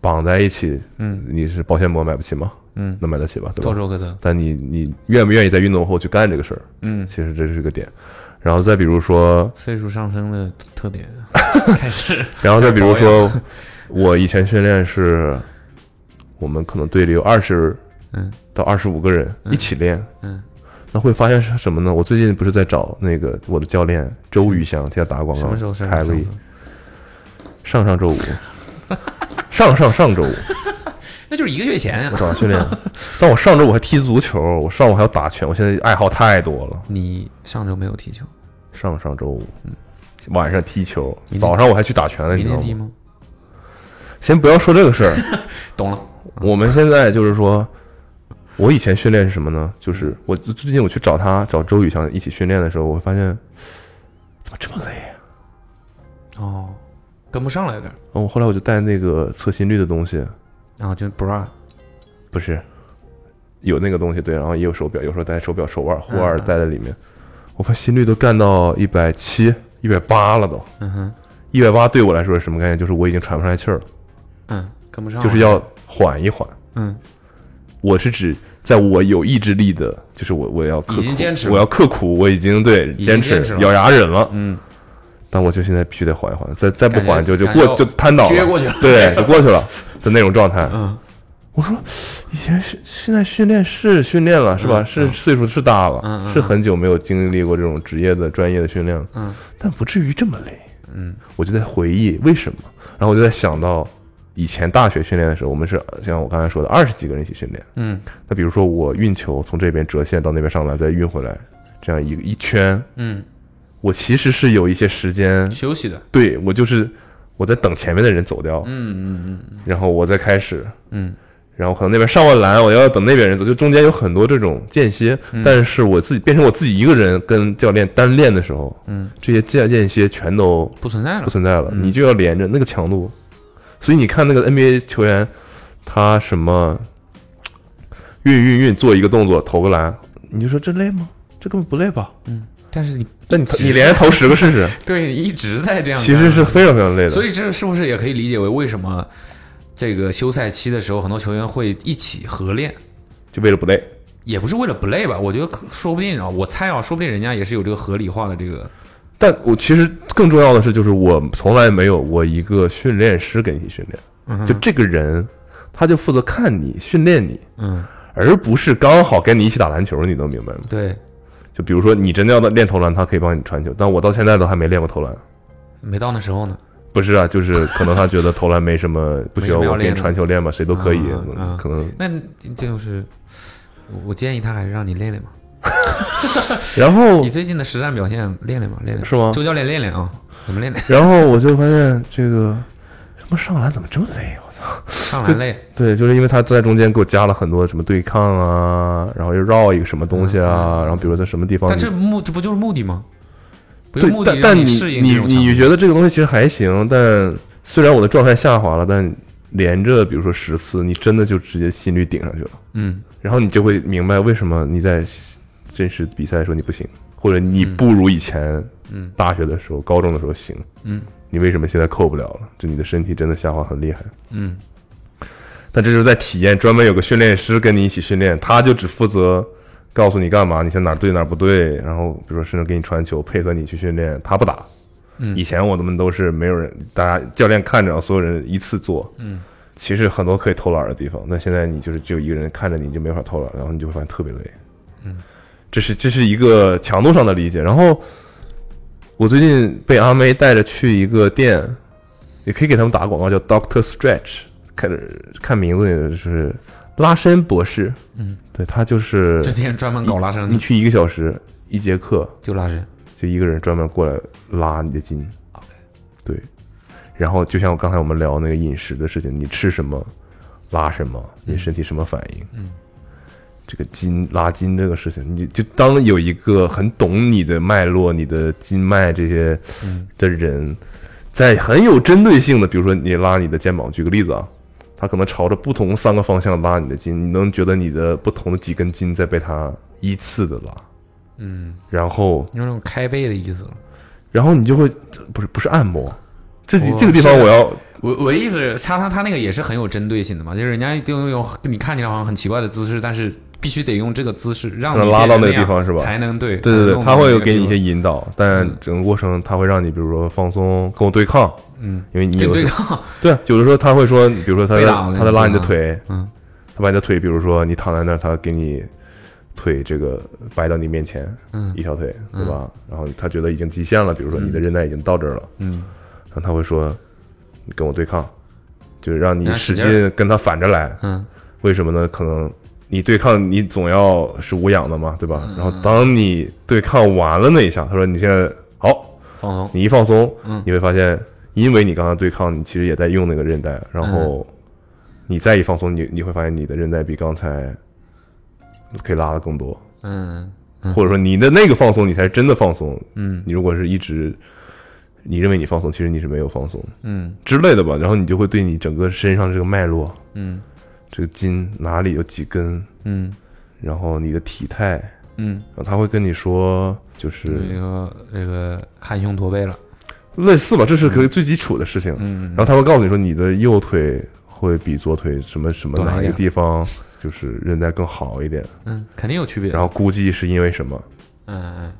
绑在一起，嗯你是保鲜膜买不起吗？嗯，能买得起吧？对吧唾？手可得。但你你愿不愿意在运动后去干这个事儿？嗯，其实这是个点。然后再比如说，岁数上升的特点 开始。然后再比如说，我以前训练是，我们可能队里有二十嗯。到二十五个人一起练，嗯，那会发现是什么呢？我最近不是在找那个我的教练周宇翔替他打广告，什么时候是？凯瑞，上上周五，上上上周五。那就是一个月前啊我。找他训练，但我上周我还踢足球，我上午还要打拳，我现在爱好太多了。你上周没有踢球，上上周五，晚上踢球，早上我还去打拳了，你知道吗？先不要说这个事儿，懂了。我们现在就是说，我以前训练是什么呢？就是我最近我去找他找周宇翔一起训练的时候，我会发现怎么这么累啊？哦，跟不上了有点儿。然后后来我就带那个测心率的东西，啊，就 bra。不是有那个东西对，然后也有手表，有时候戴手表手腕护腕戴在里面，我发现心率都干到一百七、一百八了都。嗯哼，一百八对我来说是什么概念？就是我已经喘不上来气儿了，嗯，跟不上。就是要缓一缓。嗯。我是指在我有意志力的，就是我我要刻苦已经坚持我要刻苦，我已经对坚持咬牙忍了。嗯，但我就现在必须得缓一缓，再再不缓就就过就瘫倒了，撅过去了。对，就过去了 的那种状态。嗯，我说以前是现在训练是训练了是吧？是岁数是大了，嗯嗯。是很久没有经历过这种职业的专业的训练了，嗯，但不至于这么累。嗯，我就在回忆为什么，然后我就在想到以前大学训练的时候，我们是像我刚才说的二十几个人一起训练。嗯。那比如说我运球从这边折线到那边上篮，再运回来，这样一个一圈，嗯，我其实是有一些时间，休息的。对我就是我在等前面的人走掉，嗯嗯嗯然后我再开始，嗯。然后可能那边上完篮，我要等那边人走，就中间有很多这种间歇。嗯。但是我自己变成我自己一个人跟教练单练的时候，嗯，这些间间歇全都不存在了，不存在了，嗯。你就要连着那个强度。所以你看那个 NBA 球员，他什么运运运做一个动作投个篮，你就说这累吗？这根本不累吧？嗯但是你那你你连着投十个试试，对一直在这样，其实是非常非常累的。所以这是不是也可以理解为为什么这个休赛期的时候，很多球员会一起合练？就为了不累。也不是为了不累吧？我觉得说不定啊，我猜啊，说不定人家也是有这个合理化的这个。但我其实更重要的是，就是我从来没有过一个训练师给你训练，就这个人，他就负责看你训练你，嗯，而不是刚好跟你一起打篮球，你能明白吗？对，就比如说你真的要练投篮，他可以帮你传球，但我到现在都还没练过投篮。没到那时候呢。不是啊，就是可能他觉得投篮没什么，不需要我给你练传球练吧，谁都可以可能。那这就是我我建议他还是让你练练嘛。然后你最近的实战表现练练吧，练练是吗周教练练练啊，怎么练练？然后我就发现这个什么上篮怎么这么累？我操！上篮累，对，就是因为他在中间给我加了很多什么对抗啊，然后又绕一个什么东西啊，然后比如在什么地方，但这目这不就是目的吗？不目的但但你你这种强度你觉得这个东西其实还行，但虽然我的状态下滑了，但连着比如说十次，你真的就直接心率顶上去了，嗯然后你就会明白为什么你在真实比赛的时候你不行，或者你不如以前嗯大学的时候、高中的时候行，嗯你为什么现在扣不了了？就你的身体真的下滑很厉害。嗯但这就是在体验，专门有个训练师跟你一起训练，他就只负责告诉你干嘛，你现在哪对哪不对，然后比如说甚至给你传球，配合你去训练，他不打。嗯以前我们都是没有人，大家教练看着，所有人一次做。嗯，其实很多可以偷懒的地方，那现在你就是只有一个人看着，你就没法偷懒，然后你就会发现特别累。嗯，这是这是一个强度上的理解。然后我最近被阿妹带着去一个店，也可以给他们打广告，叫 Doctor Stretch，看看名字也是拉伸博士。嗯，对他就是这天专门搞拉伸的，你去一个小时一节课，就拉伸。就一个人专门过来拉你的筋。OK，对。然后就像刚才我们聊那个饮食的事情，你吃什么，拉什么，你身体什么反应？嗯，这个筋拉筋这个事情，你就当有一个很懂你的脉络、你的筋脉这些嗯的人，在很有针对性的，比如说你拉你的肩膀，举个例子啊。他可能朝着不同三个方向拉你的筋，你能觉得你的不同的几根筋在被他依次的拉，嗯，然后有种开背的意思了。然后你就会不是不是按摩，这我这个地方我要我我的意思是，他他他那个也是很有针对性的嘛，就是人家一定用你看起来好像很奇怪的姿势，但是必须得用这个姿势让你拉到那个地方是吧？才能对对对对，他会弄到那个给你一些引导，但整个过程他会让你比如说放松，跟我对抗，嗯，因为你有对抗，对，有的时候他会说，比如说他在他在拉你的嗯腿，嗯。他把你的腿，比如说你躺在那儿，他给你腿这个摆到你面前，嗯。一条腿，对吧？然后他觉得已经极限了，比如说你的韧带已经到这儿了，嗯。然后他会说你跟我对抗，就是让你使劲跟他反着来，嗯。为什么呢？可能你对抗，你总要是无氧的嘛，对嗯。吧？然后当你对抗完了那一下，他说你现在好，放松，你一放松，嗯。你会发现，因为你刚刚对抗，你其实也在用那个韧带，然后你再一放松，你你会发现你的韧带比刚才可以拉的更多，嗯嗯。或者说你的那个放松，你才是真的放松。嗯。你如果是一直你认为你放松，其实你是没有放松嗯。之类的吧，然后你就会对你整个身上这个脉络，嗯这个筋哪里有几根，嗯。然后你的体态，嗯，然后他会跟你说，就是那个那个含胸驼背了，类似吧，这是可以最基础的事情。嗯然后他会告诉你说，你的右腿会比左腿什么什么哪一个地方就是韧带更好一点，嗯，肯定有区别，然后估计是因为什么，嗯嗯。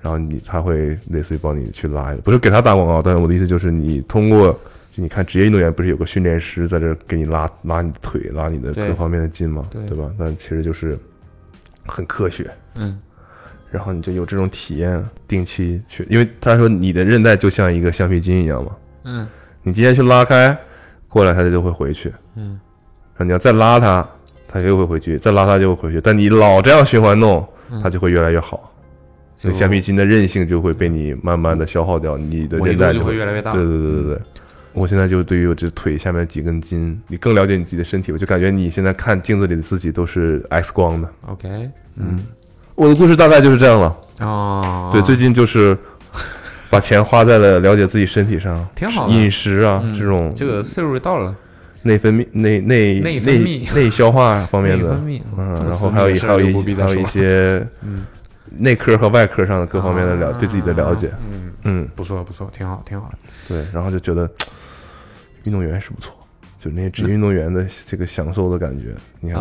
然后你他会类似于帮你去拉，不是给他打广告，但是我的意思就是你通过。就你看，职业运动员不是有个训练师在这给你拉拉你的腿、拉你的各方面的筋吗？对。对吧？那其实就是很科学。嗯。然后你就有这种体验，定期去，因为他说你的韧带就像一个橡皮筋一样嘛，嗯。你今天去拉开，过两天就会回去，嗯。然后你要再拉它，它又会回去，再拉它就会回去，但你老这样循环弄，它就会越来越好，所以橡皮筋的韧性就会被你慢慢的消耗掉，你的韧带就会越来越大。对对对对对，我现在就对于我这腿下面几根筋，你更了解你自己的身体，我就感觉你现在看镜子里的自己都是 X 光的。OK，嗯，我的故事大概就是这样了。哦，对，最近就是把钱花在了了解自己身体上，挺好的。饮食啊、嗯。这种这个岁数到了，内分泌、内内内分泌。内消化方面的。嗯，然后还有一还有一还有一些嗯。内科和外科上的各方面的了啊。对自己的了解，嗯，嗯，不错不错，挺好挺好的。对，然后就觉得 运动员是不错，就那些职业运动员的这个享受的感觉，你看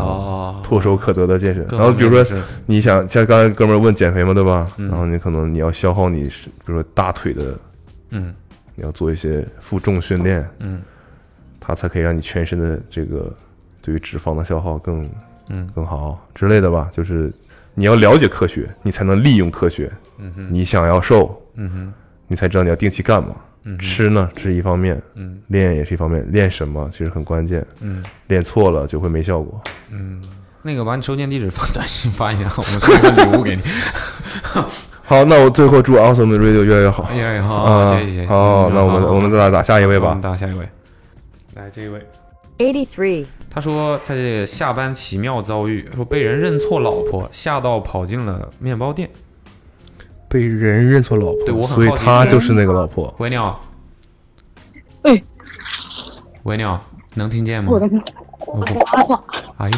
唾手可得的健身。然后比如说你想像刚才哥们儿问减肥嘛，对吧？嗯然后你可能你要消耗你是比如说大腿的，嗯你要做一些负重训练，嗯它才可以让你全身的这个对于脂肪的消耗更嗯更好之类的吧。就是你要了解科学，你才能利用科学。嗯哼你想要瘦，嗯哼你才知道你要定期干嘛。嗯吃呢是一方面，嗯练也是一方面，练什么其实很关键。嗯练错了就会没效果。嗯，那个把你收件地址发 短信发一下，我们送一个礼物给你。好，那我最后祝 Awesome 的 Radio 越来越好。越来越，好，啊谢谢谢谢。好，嗯那我们我们再打下一位吧。打下一位，来这一位。83. 他说，他这个下班奇妙遭遇，说被人认错老婆，吓到跑进了面包店。被人认错老婆，对我很所以好奇是他就是那个老婆。喂，你好。喂，喂，你好，能听见吗？我的我不哎，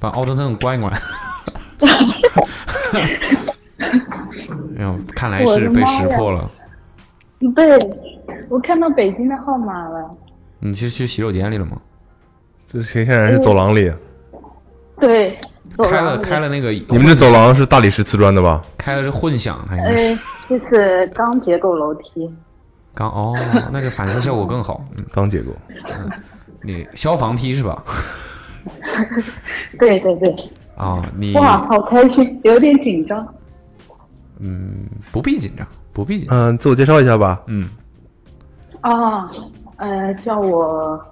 把奥特曼关一关。哎呦，看来是被识破了。对，我看到北京的号码了。你是去洗手间里了吗？这显显然是走廊里。对，走开了开了，那个，你们这走廊是大理石瓷砖的吧？开的是混响，还应该是呃，这是钢结构楼梯。刚哦，那个反射效果更好。嗯，钢结构。你消防梯是吧？对对对，啊，你哇，好开心，有点紧张。嗯，不必紧张，不必紧张。嗯，自我介绍一下吧。嗯，啊，呃，叫我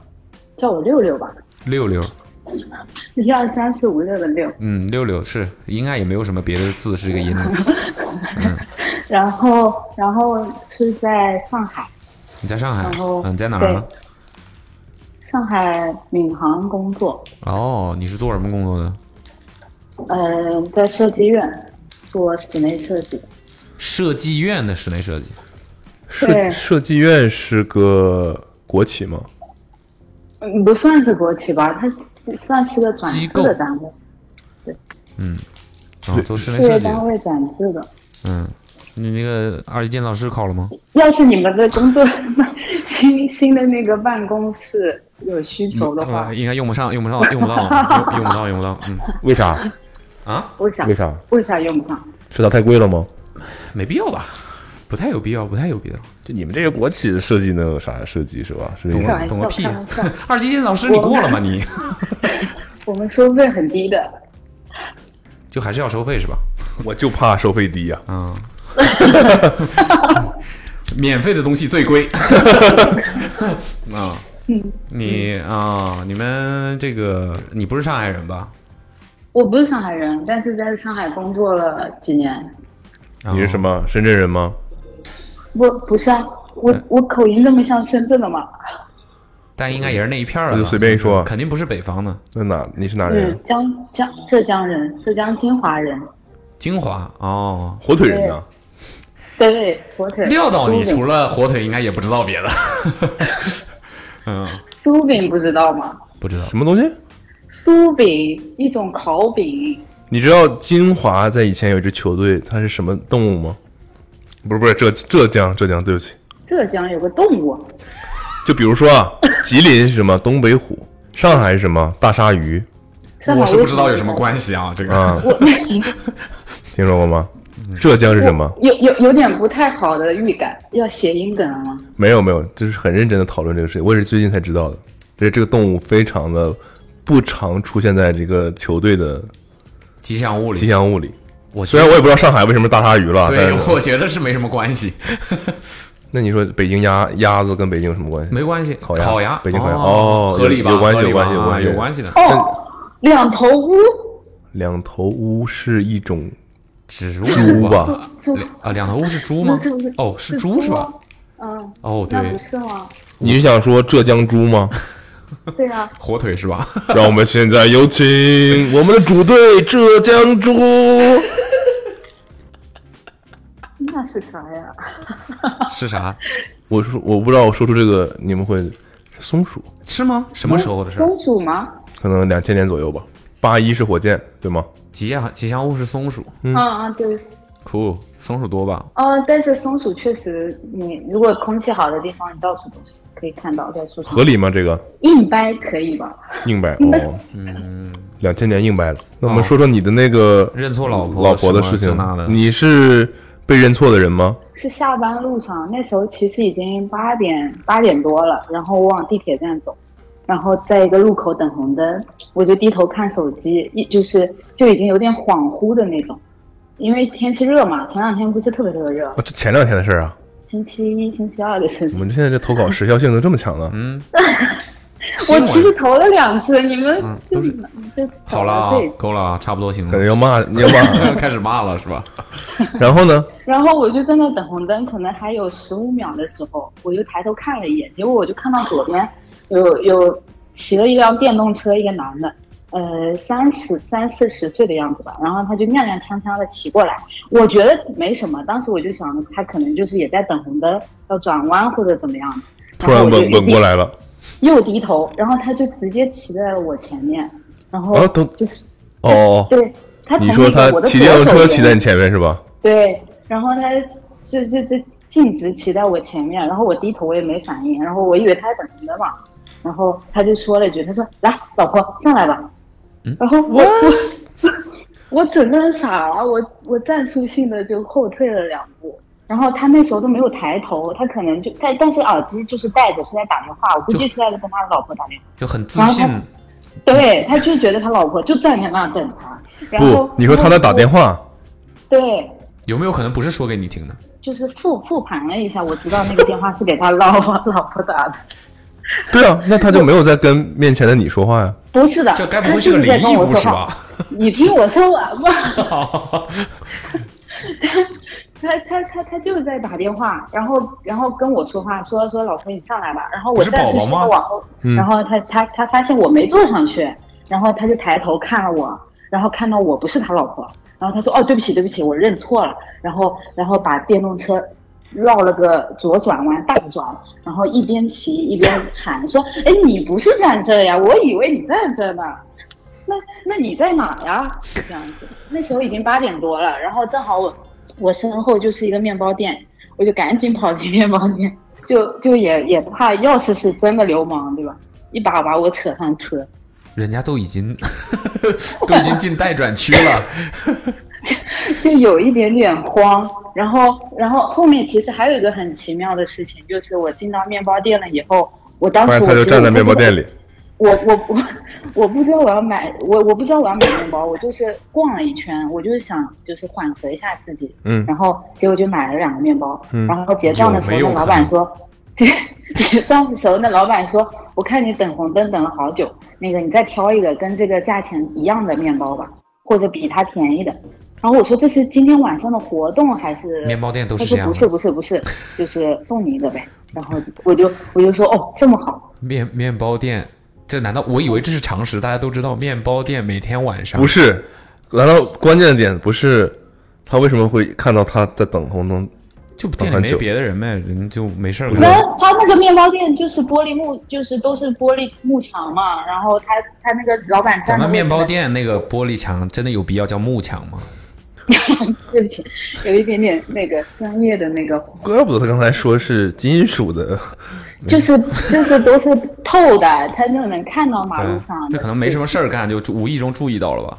叫我六六吧，六六，一二三四五六的六。嗯，六六是应该也没有什么别的字是这个音的。然后，然后是在上海，你在上海然后？嗯，你在哪儿呢？上海闵行工作，哦，你是做什么工作的？呃，在设计院做室内设计。设计院的室内设计。设对设计院是个国企吗？嗯，不算是国企吧，它算是个转制机构的单位，对嗯，哦，做室内事设计。业单位转制的。嗯，你那个二级建造师考了吗？要是你们的工作 新新的那个办公室有需求的话呃，，应该用不上，用不上，用不到，用用不到，用不到。嗯 为啥？啊，为啥为？啥？为啥用不上？是它太贵了吗？没必要吧？不太有必要，不太有必要。就你们这些国企的设计能有啥设计是吧？懂种开玩笑懂个屁！二级建造师你过了吗？你 我们收费很低的，就还是要收费是吧？我就怕收费低呀、嗯，免费的东西最贵。啊，你啊，你们这个你不是上海人吧？我不是上海人，但是在上海工作了几年。你是什么深圳人吗？不，不是啊，我我口音这么像深圳的吗？但应该也是那一片儿的吧，我就随便一说肯定不是北方的。那哪你是哪人嗯？，江江浙江人，浙江金华人。金华哦，火腿人呢？对，火腿。料到你除了火腿，应该也不知道别的。嗯，酥饼不知道吗？不知道。什么东西？酥饼一种烤饼，你知道金华在以前有一支球队，它是什么动物吗？不是不是浙浙江浙江，对不起。浙江有个动物，就比如说啊，吉林是什么？东北虎。上海是什么？大鲨鱼上海我是不知道有什么。关系啊，这个。啊，听说过吗？浙江是什么？有有有点不太好的预感，要谐音梗了吗？没有没有，就是很认真的讨论这个事情，我也是最近才知道的。这这个动物非常的不常出现在这个球队的吉祥物里，吉祥物里。我虽然我也不知道上海为什么大鲨鱼了，但对，是我觉得是没什么关系，那你说北京鸭鸭子跟北京有什么关系？没关系。烤鸭烤鸭，北京烤鸭哦哦，合理吧？有关系有关系有关系啊有关系的。哦，两头乌，两头乌是一种植物吧？啊，两头乌是猪吗？哦，是猪是吧？嗯，哦，对，是吗？你是想说浙江猪吗？对啊，火腿是吧？让我们现在有请我们的主队浙江猪。那是啥呀？是啥？我说我不知道，我说出这个你们会松鼠，是吗？什么时候的事？松鼠吗？可能两千年左右吧。八一是火箭，对吗？吉祥吉祥物是松鼠，嗯嗯，对。酷，松鼠多吧？哦，但是松鼠确实，你如果空气好的地方，你到处都是可以看到，在树上。合理吗？这个硬掰可以吧？硬掰 哦，嗯，两千年硬掰了。那我们说说你的那个认错老婆老婆的事情。你是被认错的人吗？是下班路上，那时候其实已经八点八点多了，然后我往地铁站走，然后在一个路口等红灯，我就低头看手机，一就是就已经有点恍惚的那种，因为天气热嘛，前两天不是特别特别热，哦，这前两天的事儿啊。星期一、星期二的事我。们现在这投稿时效性能这么强呢？嗯，我其实投了两次，你们就、是就好了够了啊，差不多行感觉了。要骂，你 要骂。开始骂了是吧？然后呢？然后我就在那等红灯，可能还有十五秒的时候，我就抬头看了一眼，结果我就看到左边有有骑了一辆电动车，一个男的，呃，三十三四十岁的样子吧，然后他就踉踉跄跄的骑过来，我觉得没什么，当时我就想着他可能就是也在等红灯，要转弯或者怎么样的，突然稳稳过来了，又低头，然后他就直接骑在了我前面，然后就是、哦，对他说那个我的他骑电动左手骑在你前面是吧？对，然后他就就就径直骑在我前面，然后我低头我也没反应，然后我以为他在等红灯嘛，然后他就说了一句，他说：“来，老婆上来吧。嗯然后我我 我整个人傻了，我我战术性的就后退了两步。然后他那时候都没有抬头，他可能就但但是耳机就是戴着是在打电话，我估计是在跟他老婆打电话。就很自信，对，他就觉得他老婆就站在那儿等他。然后不，你说他在打电话，对，有没有可能不是说给你听的？就是复复盘了一下，我知道那个电话是给他老婆 老婆打的，对啊，那他就没有在跟面前的你说话呀？不是的，这该不会是个灵异跟我说话？故事吧？你听我说完吧。他他他他就是在打电话，然后然后跟我说话，说说老婆你上来吧，然后我暂时性的往后，嗯然后他他他发现我没坐上去，然后他就抬头看了我，然后看到我不是他老婆，然后他说哦对不起对不起我认错了，然后然后把电动车绕了个左转弯大转，然后一边骑一边喊说哎你不是站这呀，我以为你站这呢。那那你在哪呀？就这样子。那时候已经八点多了，然后正好我我身后就是一个面包店，我就赶紧跑进面包店，就就也也怕，钥匙是真的流氓，对吧？一把把我扯上车，人家都已经 都已经进待转区了，就有一点点慌。然后然后后面其实还有一个很奇妙的事情，就是我进到面包店了以后，我当时我就站在面包店里，我我我我不知道我要买我我不知道我要买面包，我就是逛了一圈，我就是想就是缓和一下自己，嗯然后结果就买了两个面包，嗯然后结账的时候那老板说，结结账的时候那老板说，我看你等红灯等了好久，那个你再挑一个跟这个价钱一样的面包吧，或者比它便宜的。然后我说这是今天晚上的活动还是？面包店都是这样他说不是不是不是，就是送你一个呗。然后我就我就说哦这么好，面面包店，这难道我以为这是常识？大家都知道面包店每天晚上不是？难道关键的点不是他为什么会看到他在等红灯？就店里没等很久别的人呗，人就没事儿。他那个面包店就是玻璃幕，就是都是玻璃幕墙嘛。然后他他那个老板咱们面包，店那个玻璃墙真的有必要叫幕墙吗？对不起，有一点点那个专业的那个，怪不得他刚才说是金属的，就是就是都是透的，他就能看到马路上那，可能没什么事事儿干，就无意中注意到了吧？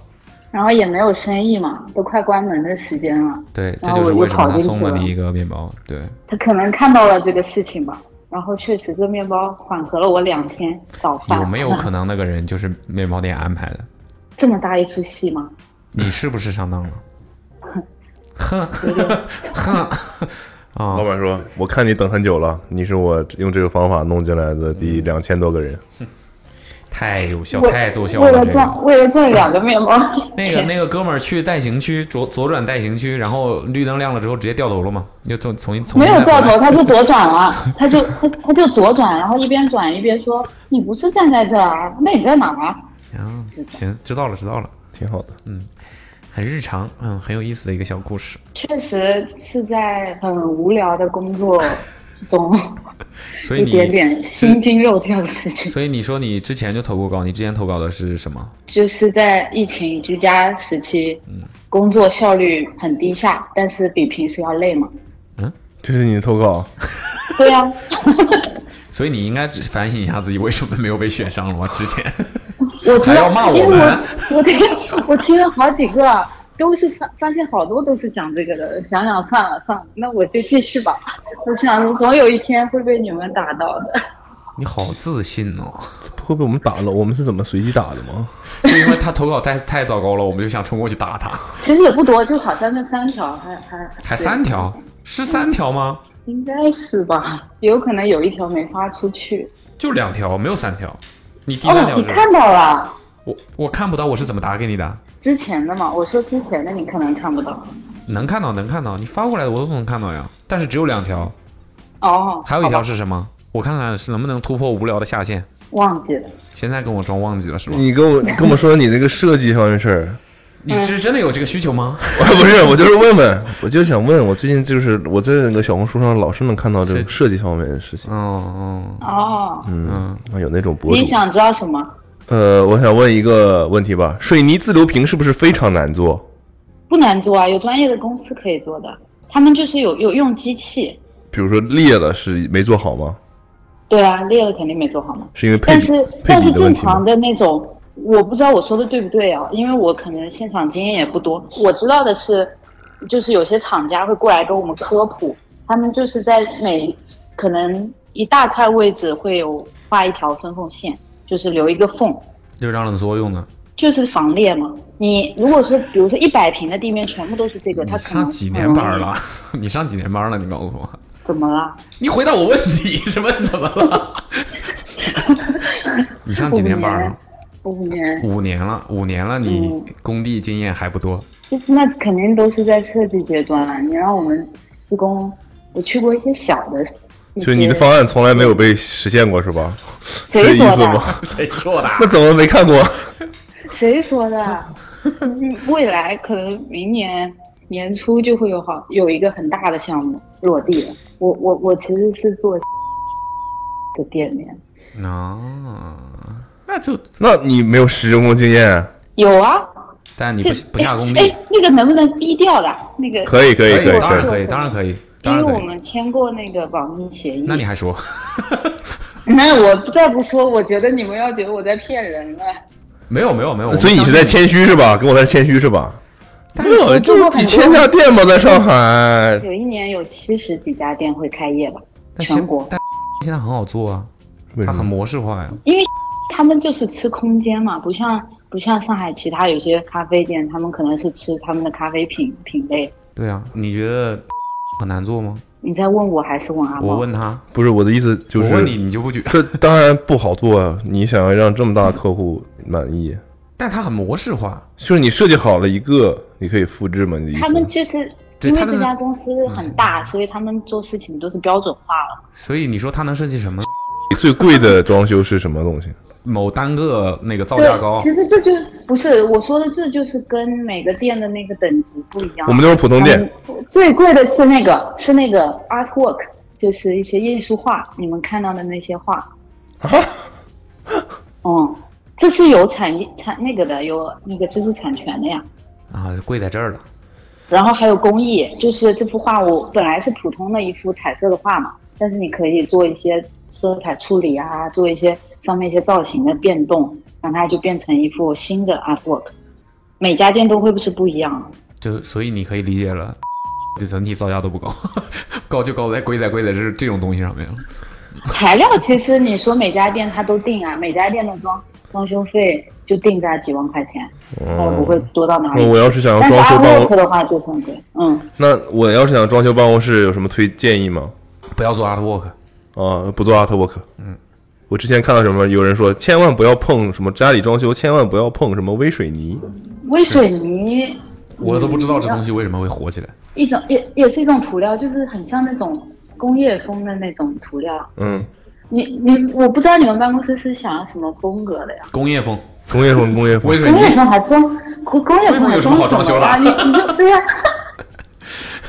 然后也没有生意嘛，都快关门的时间了。对，这就就是为什么送了你一个面包。对，他可能看到了这个事情吧，然后确实这面包缓和了我两天早饭。有没有可能那个人就是面包店安排的？这么大一出戏吗？你是不是上当了？哼哼啊！老板说：“我看你等很久了，你是我用这个方法弄进来的第两千多个人。太有效，太奏效了为了了。这个赚为了赚两个面包，那个那个哥们儿去代行区左左转代行区，然后绿灯亮了之后直接掉头了嘛？又重重新重没有掉头，他就左转了，他就他他就左转，然后一边转一边说：“你不是站在这儿啊，那你在哪儿啊啊，行，知道了知道了，挺好的。很日常，嗯，很有意思的一个小故事。？”确实是在很无聊的工作中，所以一点点心惊肉跳的事情。所以你说你之前就投过稿，你之前投稿的是什么？就是在疫情居家时期，嗯工作效率很低下，但是比平时要累嘛。嗯这是你的投稿，对呀、所以你应该反省一下自己为什么没有被选上了吗？之前我知道还要骂，我我我听我听了好几个，都是发发现好多都是讲这个的。想想算了算了，那我就继续吧。我想总有一天会被你们打到的。你好自信哦，会被我们打了？我们是怎么随机打的吗？就因为他投稿太太糟糕了，我们就想冲过去打他。其实也不多，就好像那三条，还还还三条，是三条吗？应该是吧？有可能有一条没发出去。就两条，没有三条。你第三哦，条是？你看到了我我看不到，我是怎么打给你的？之前的嘛？我说之前的你可能看不到。能看到，能看到，你发过来的我都能看到呀。但是只有两条，哦，还有一条是什么？我看看是能不能突破无聊的下限。忘记了。现在跟我装忘记了是吧？你跟我跟我说你那个设计方面事儿，你是真的有这个需求吗？我不是，我就是问问，我就想问，我最近就是我在那个小红书上老是能看到这种设计方面的事情，哦哦哦，嗯，有那种博主你。想知道什么？呃，我想问一个问题吧，水泥自流平是不是非常难做？不难做啊，有专业的公司可以做的。他们就是有有用机器。比如说裂了是没做好吗？对啊，裂了肯定没做好嘛。是因为配比但是配但是正常？的那种，我不知道我说的对不对啊，因为我可能现场经验也不多。我知道的是，就是有些厂家会过来跟我们科普，他们就是在每可能一大块位置会有画一条分缝线，就是留一个缝，就是让冷缩用的。就是防裂嘛。你如果说比如说一百平的地面全部都是这个，你它可能上几年班了？你上几年班了？你告诉我。怎么了？你回答我问题，什么怎么了？你上几年班了？五年，五年了，五年了，你嗯工地经验还不多。这那肯定都是在设计阶段了。你让我们施工，我去过一些小的，一就你的方案从来没有被实现过是吧？谁这意思说的吗？谁说的？那怎么没看过？谁说的？嗯未来可能明年年初就会有好有一个很大的项目落地了。我我我其实是做的店面，啊，那就那你没有施工经验？有啊。但你不不下工哎地，，那个能不能低调的？那个可以可以可以可以当然可以，当然可以，因当然可以。为我们签过那个保密协议。那你还说？那我再不说，我觉得你们要觉得我在骗人了。没有没有没有，所以你是在谦虚是吧？跟我在谦虚是吧？但是没有，就几千家店嘛，在上海。有一年有七十几家店会开业吧，但全国。但现在很好做啊，它很？模式化呀。因为他们就是吃空间嘛，不像不像上海其他有些咖啡店，他们可能是吃他们的咖啡品品类。对啊，你觉得 很难做吗？你在问我还是问阿猫？我问他，不是我的意思，就是我问你，你就不觉得？这当然不好做啊！你想要让这么大的客户满意，但它很模式化，就是你设计好了一个，你可以复制吗？你的意思？他们其实因为对他们这家公司很大，所以他们做事情都是标准化了。所以你说他能设计什么？最贵的装修是什么东西？某单个那个造价高，其实这就不是我说的，这就是跟每个店的那个等级不一样。我们都是普通店，嗯最贵的是那个是那个 artwork，就是一些艺术画，你们看到的那些画。嗯，这是有产业产那个的，有那个知识产权的呀。啊，贵在这儿了。然后还有工艺，就是这幅画我本来是普通的一幅彩色的画嘛，但是你可以做一些色彩处理啊，做一些上面一些造型的变动，让它就变成一幅新的 artwork。每家店都会不是不一样，就所以你可以理解了，这整体造价都不高，高就高在贵在贵在这这种东西上面了。材料其实你说每家店它都定啊，每家店的装装修费就定在几万块钱，它也不会多到哪里。那我要是想要装修办 artwork 公，的话就很贵，嗯，那我要是想装修办公室，有什么推建议吗？不要做 artwork，啊，不做 artwork，嗯，我之前看到什么，有人说千万不要碰什么家里装修，千万不要碰什么微水泥。微水泥，我都不知道这东西。为什么会火起来。一种也也是一种涂料，就是很像那种工业风的那种涂料。嗯，你你，我不知道你们办公室是想要什么风格的呀？工业风，工业风，工业风微。水工业，风还装工工业风有什么好装修的呀？你你就对呀、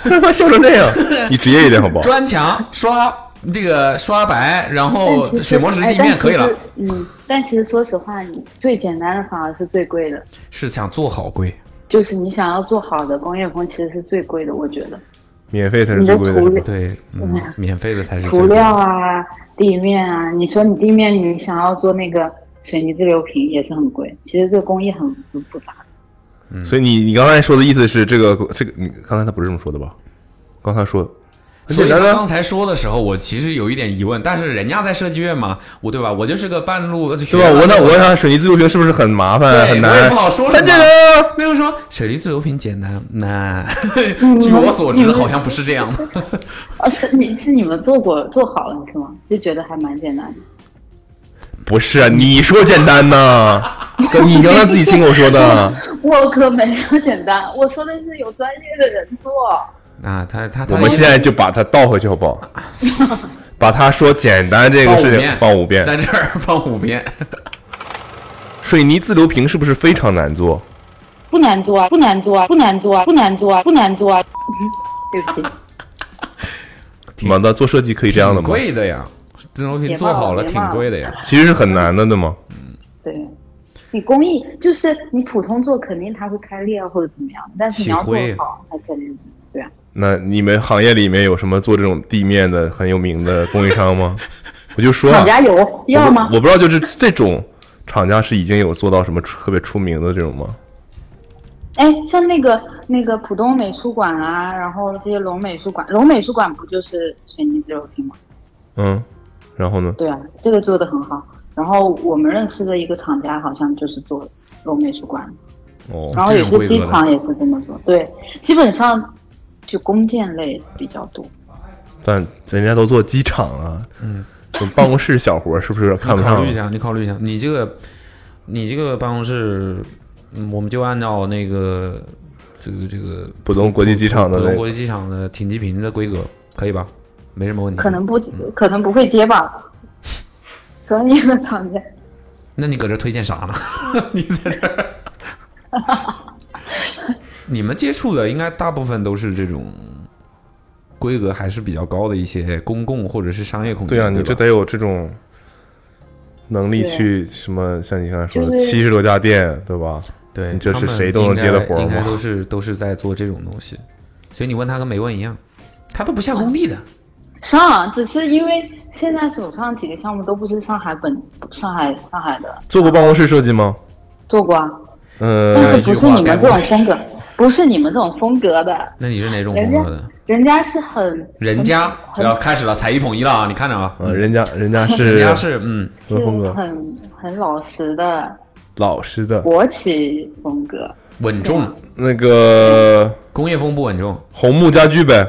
他 妈笑成这样，你职业一点好不好？砖墙刷这个刷白，然后水磨石哎地面可以了。。嗯，但其实说实话，你最简单的反而是最贵的。是想做好贵，就是你想要做好的工业风，其实是最贵的，我觉得。免费才是最贵的？对，嗯，免费的才是最涂贵的料啊，地面啊，你说你地面你想要做那个水泥自流平也是很贵，其实这个工艺很很复杂。所以你你刚才说的意思是这个这个，你刚才他不是这么说的吧？刚才说很所以刚才说的时候，我其实有一点疑问，但是人家在设计院嘛，我对吧？我就是个半路对吧？我那我想水泥自由平是不是很麻烦很难？我也不好说什么很简单啊。没有说水泥自由平简单，那嗯 据我所知，好像不是这样的。哦，是你是你们做过做好了是吗？就觉得还蛮简单的。不是啊，你说简单呢？跟你刚才自己亲口说的。我可没说简单，我说的是有专业的人做。啊，他他他我们现在就把它倒回去好不好？把他说简单这个事情放五遍。在这儿放五遍。水泥自流平是不是非常难做？不难做啊，不难做啊，不难做啊，不难做啊，不难做啊。对不起，怎么的？做设计可以这样的吗？贵的呀，这东西做好了挺贵的呀。其实是很难的，对吗？嗯对。你工艺就是你普通做，肯定它会开裂或者怎么样，但是你要做好，它肯定。那你们行业里面有什么做这种地面的很有名的供应商吗？我就说啊厂，家有要吗我？不我不知道，就是这种厂家是已经有做到什么特别出名的这种吗？哎，像那个那个浦东美术馆啊，然后这些龙美术馆，龙美术馆不就是水泥自流平吗？嗯，然后呢？对啊，这个做的很好。然后我们认识的一个厂家好像就是做龙美术馆，哦，然后有些机场也是这么做。对，基本上就弓箭类比较多。但人家都做机场啊，嗯，办公室小活儿是不是看不上考虑一？下，你考虑一下，你这个你这个办公室，嗯我们就按照那个这个这个浦东国际机场的，浦东国际机场的停机坪的规格，可以吧？没什么问题。可能不可能不会接吧？专业的厂家，那你搁这推荐啥呢？你在这儿，你们接触的应该大部分都是这种规格还是比较高的一些公共或者是商业空间。对啊，吧你这得有这种能力去什么？像你刚才说的，就是七十多家店，对吧？对，你这是谁都能接的活儿应该都是都是在做这种东西，所以你问他跟没问一样，他都不下工地的。上只是因为现在手上几个项目都不是上海本上海上海的做过办公室设计吗？做过啊，呃，但是不是你们这种风格，不是你们这种风格的，那你是哪种风格的？人家是很人家要开始了，才艺统一了啊！你看着啊，呃，人家人家是 人家是嗯，什么风格很很老实的老实的，国企风格。稳重，那个工业风不稳重。红木家具呗。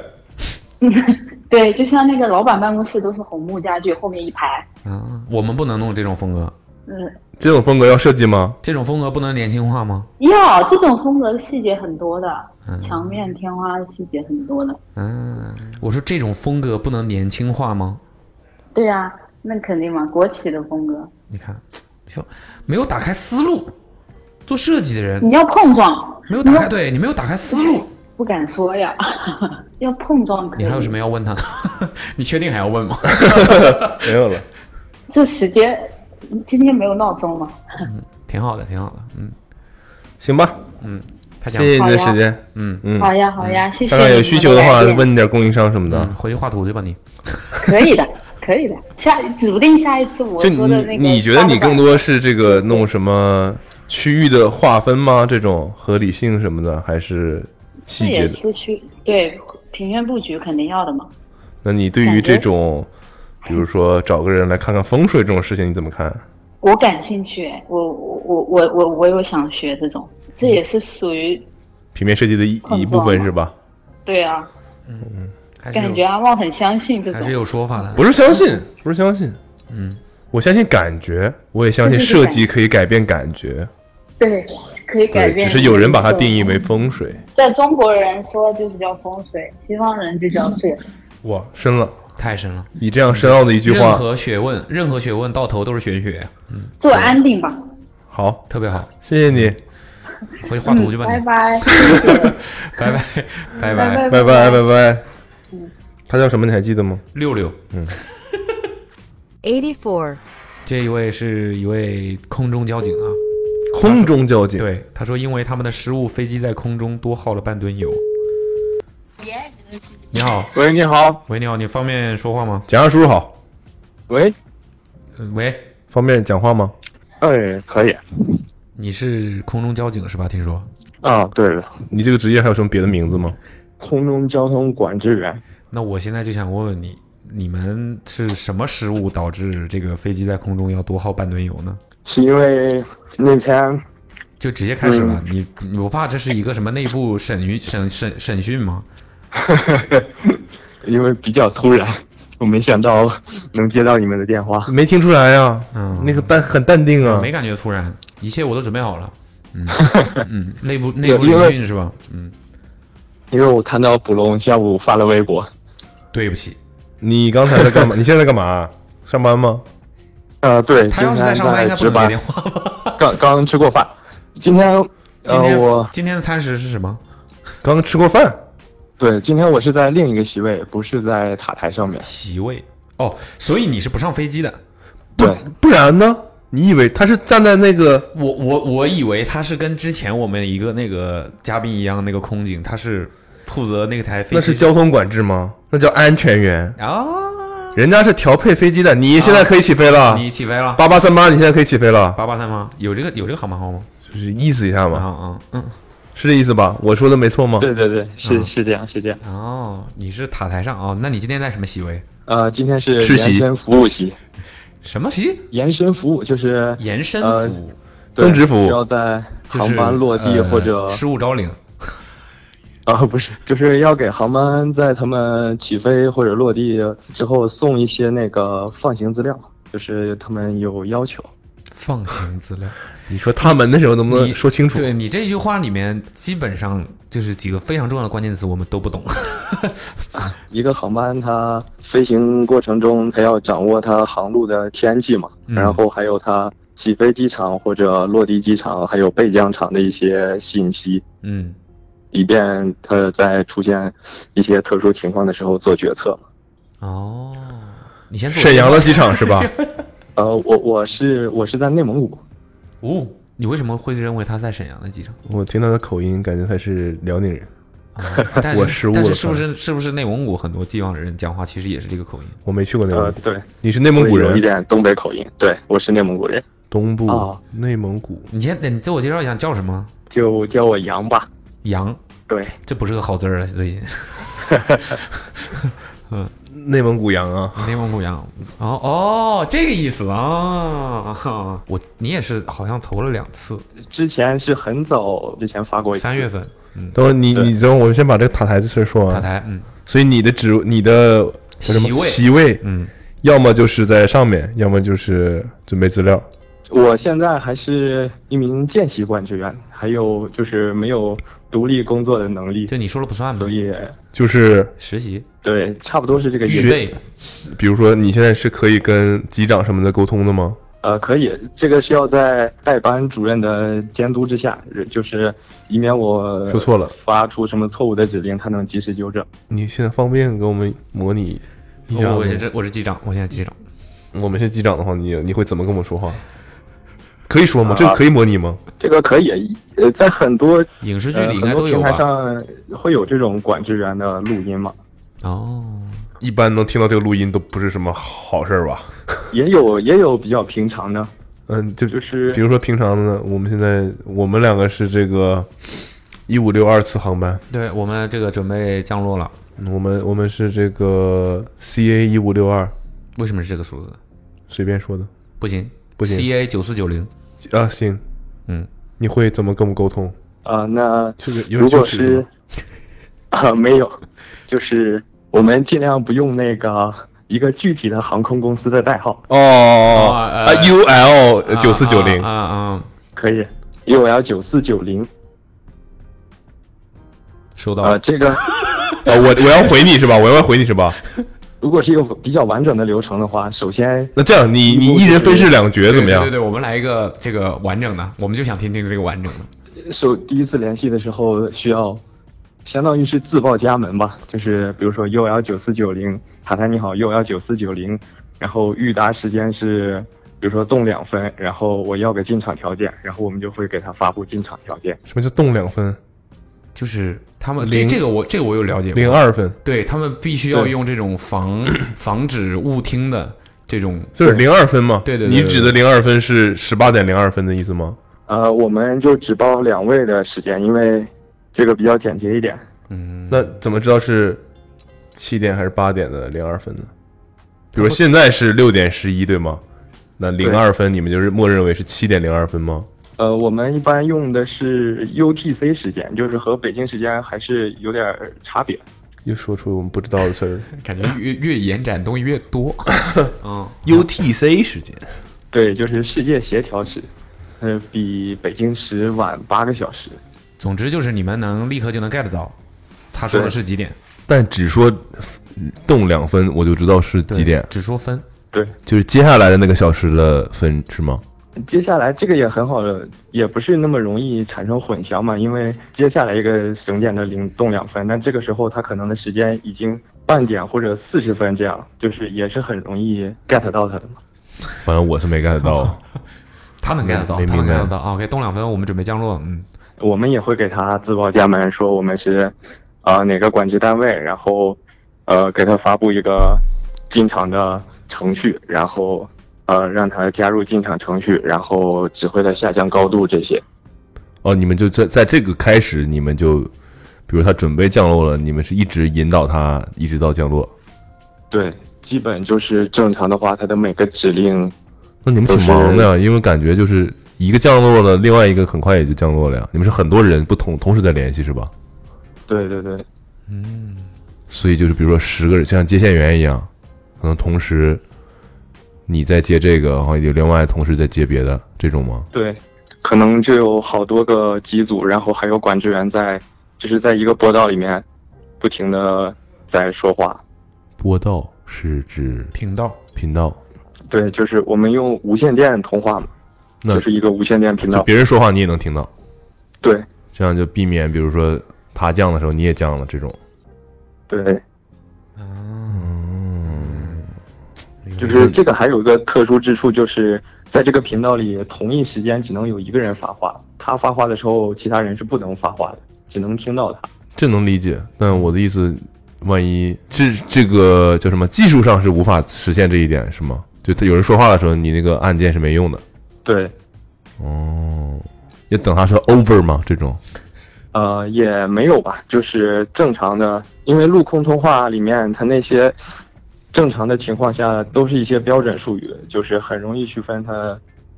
对，就像那个老板办公室都是红木家具，后面一排，嗯，我们不能弄这种风格，嗯，这种风格要设计吗？这种风格不能年轻化吗？要这种风格的细节很多的，嗯墙面天花的细节很多的。嗯，我说这种风格不能年轻化吗？对呀、那肯定嘛，国企的风格，你看，就没有打开思路。做设计的人你要碰撞，没有打开，对你没有打开思路。不敢说呀，要碰撞可以。你还有什么要问他的？你确定还要问吗？没有了。这时间今天没有闹钟吗？挺好的，挺好的。嗯，行吧，他讲谢谢你的时间。嗯嗯，好呀，好呀，谢谢看看有需求的话，问你点供应商什么的嗯，。回去画图去吧你。可以的，可以的。下指不定下一次我你说的那个，你觉得你更多是这个弄什么区域的划分吗？这种合理性什么的，还是细节的？是区对庭院布局肯定要的嘛。那你对于这种，比如说找个人来看看风水这种事情，你怎么看？我感兴趣，哎我我我我我我有想学这种，这也是属于平面设计的一一部分是吧？对啊，还是有感觉阿旺很相信这种还是。有说法的。不是相信，不是相信，嗯，我相信感觉，我也相信设计可以改变感觉。对，可以改，变。只是有人把它定义为，风水。在中国人说就是叫风水，西方人就叫 设计。哇，深了！太深了。你这样深奥的一句话任，何学问，任何学问到头都是玄学，嗯做安定吧。好，特别好。谢谢你，回去画图去吧，拜拜。拜拜拜拜。拜拜拜拜拜。他叫什么？你还记得吗？六六，嗯。Eighty four 这一位是一位空中交警啊。空中交警。对，他说因为他们的失误，飞机在空中多耗了半吨油。你好，喂，你好，喂，你好，你方便说话吗？蒋二叔叔好，喂，呃喂，方便讲话吗？哎，可以。你是空中交警是吧？听说啊，对了，你这个职业还有什么别的名字吗？空中交通管制员。那我现在就想问问你，你们是什么失误导致这个飞机在空中要多耗半吨油呢？是因为那天就直接开始了，你你不怕这是一个什么内部审讯审审审讯吗？因为比较突然，我没想到能接到你们的电话。没听出来呀、嗯那个淡很淡定啊。没感觉突然，一切我都准备好了。嗯 嗯，内部内部因为聆讯是吧？嗯，因为我看到卜龙下午发了微博，对不起，你刚才在干嘛？你现在在干嘛？上班吗？呃，对，他要是在上班，应该不接电，话吧？刚刚吃过饭。今天，今天、呃，我今天的餐食是什么？刚吃过饭。对，今天我是在另一个席位，不是在塔台上面。席位哦，所以你是不上飞机的。对，不然呢？你以为他是站在那个？我我我以为他是跟之前我们一个那个嘉宾一样，那个空警，他是负责那个台飞机。那是交通管制吗？那叫安全员。啊，人家是调配飞机的，你现在可以起飞了。你起飞了？八八三八，你现在可以起飞了，八八三八？有这个有这个航班号吗？就是意思一下啊嘛，啊嗯是这意思吧？我说的没错吗？对对对，是、啊是这样，是这样。哦，你是塔台上哦？那你今天在什么席位？呃，今天是延伸服务席，什么席？延伸服务就是延伸呃服务，对增值服务需要在航班落地呃或者失物招领。啊，不是，就是要给航班在他们起飞或者落地之后送一些那个放行资料，就是他们有要求。放行资料，你说他们的时候能不能说清楚？对你这句话里面基本上就是几个非常重要的关键词，我们都不懂。一个航班它飞行过程中，它要掌握它航路的天气嘛，嗯然后还有它起飞机场或者落地机场，还有备降场的一些信息，嗯，以便它在出现一些特殊情况的时候做决策嘛。哦，你先说沈阳的机场是吧？呃，我我是我是在内蒙古，哦，你为什么会认为他在沈阳的机场？我听他的口音，感觉他是辽宁人。啊但是我失误了但是是不是是不是内蒙古很多地方的人讲话其实也是这个口音？我没去过内蒙古，，呃对，你是内蒙古人？会有一点东北口音，对我是内蒙古人，东部哦内蒙古。你先你自我介绍一下，叫什么？就叫我杨吧。杨，对，这不是个好字儿啊，最近。内蒙古羊啊，内蒙古羊，哦哦，这个意思啊！哈 我你也是好像投了两次，之前是很早之前发过一次，三月份，嗯，等会儿你你等会儿，我先把这个塔台的事儿说完。塔台，嗯。所以你的职你的什么？席位。席位，嗯，要么就是在上面，要么就是准备资料。我现在还是一名见习管制员，还有就是没有独立工作的能力，这你说了不算吧所？以就是实习对，差不多是这个意思。预备，比如说你现在是可以跟机长什么的沟通的吗？呃，可以，这个是要在代班主任的监督之下，就是以免我说错了发出什么错误的指令，他能及时纠正。你现在方便给我们模拟一下吗？我我是我是机长，我现在机长，我们是机长的话，你你会怎么跟我说话？可以说吗？啊这个可以模拟吗？这个可以，呃，在很多影视剧呃里应该很多平台都有吧？上会有这种管制员的录音嘛，哦，一般能听到这个录音都不是什么好事儿吧？也有也有比较平常的，嗯，就就是比如说平常的呢，我们现在我们两个是这个一五六二次航班，对我们这个准备降落了，我们我们是这个 CA 一五六二，为什么是这个数字？随便说的不行，不行，CA 九四九零，啊，行，嗯，你会怎么跟我们沟通？啊、那这个有如果是吗 啊、没有，就是我们尽量不用那个一个具体的航空公司的代号，哦啊，UL 九四九零啊啊啊，可以，UL 九四九零。呃，收到啊。这个 啊，我我要回你是吧？我要回你是吧？如果是一个比较完整的流程的话，首先那这样，你你一人分饰两角怎么样对对？对，我们来一个这个完整的，我们就想听听这个完整的。首第一次联系的时候需要，相当于是自报家门吧，就是比如说 UL 九四九零，塔台你好，UL 九四九零，然后预达时间是，比如说动两分，然后我要个进场条件，然后我们就会给他发布进场条件。什么叫动两分？就是他们这这个我这个我有了解过，零二分，对他们必须要用这种防 防止误听的这种，就是零二分吗？对对对对你指的零二分是十八点零二分的意思吗？呃，我们就只报两位的时间，因为这个比较简洁一点。嗯，那怎么知道是七点还是八点的零二分呢？比如现在是六点十一，对吗？那零二分你们就是默认为是七点零二分吗？呃，我们一般用的是 UTC 时间，就是和北京时间还是有点儿差别。又说出我们不知道的词儿。感觉越越延展东西越多。嗯，UTC 时间，对，就是世界协调时，呃，比北京时晚八个小时。总之就是你们能立刻就能 get 到，他说的是几点？但只说动两分，我就知道是几点，只说分。对，就是接下来的那个小时的分是吗？接下来这个也很好的，也不是那么容易产生混淆嘛，因为接下来一个省点的零动两分，但这个时候它可能的时间已经半点或者四十分这样，就是也是很容易 get 到它的嘛。反正我是没 get 到。他能 get 到，他能没明白 get 到。OK，动两分，我们准备降落。嗯，我们也会给他自报家门，说我们是呃哪个管制单位，然后呃给他发布一个进场的程序，然后呃让他加入进场程序，然后指挥他下降高度这些。哦，你们就在在这个开始，你们就，比如他准备降落了，你们是一直引导他一直到降落。对，基本就是正常的话，他的每个指令那你们挺忙的呀，因为感觉就是一个降落了，另外一个很快也就降落了呀。你们是很多人不同同时在联系是吧？对对对，嗯所以就是比如说十个人，像接线员一样，可能同时你在接这个，然后有另外同事在接别的这种吗？对，可能就有好多个机组，然后还有管制员在，就是在一个波道里面不停的在说话。波道是指频道。频道，对，就是我们用无线电通话嘛，那就是一个无线电频就道。别人说话你也能听到，对这样就避免比如说他降的时候你也降了这种。对，就是这个还有一个特殊之处，就是在这个频道里，同一时间只能有一个人发话，他发话的时候，其他人是不能发话的，只能听到他。这能理解，但我的意思，万一这这个叫什么技术上是无法实现这一点是吗？就他有人说话的时候，你那个按键是没用的。对，哦，要等他说 over 吗？这种呃，也没有吧，就是正常的，因为陆空通话里面它那些正常的情况下都是一些标准术语，就是很容易区分它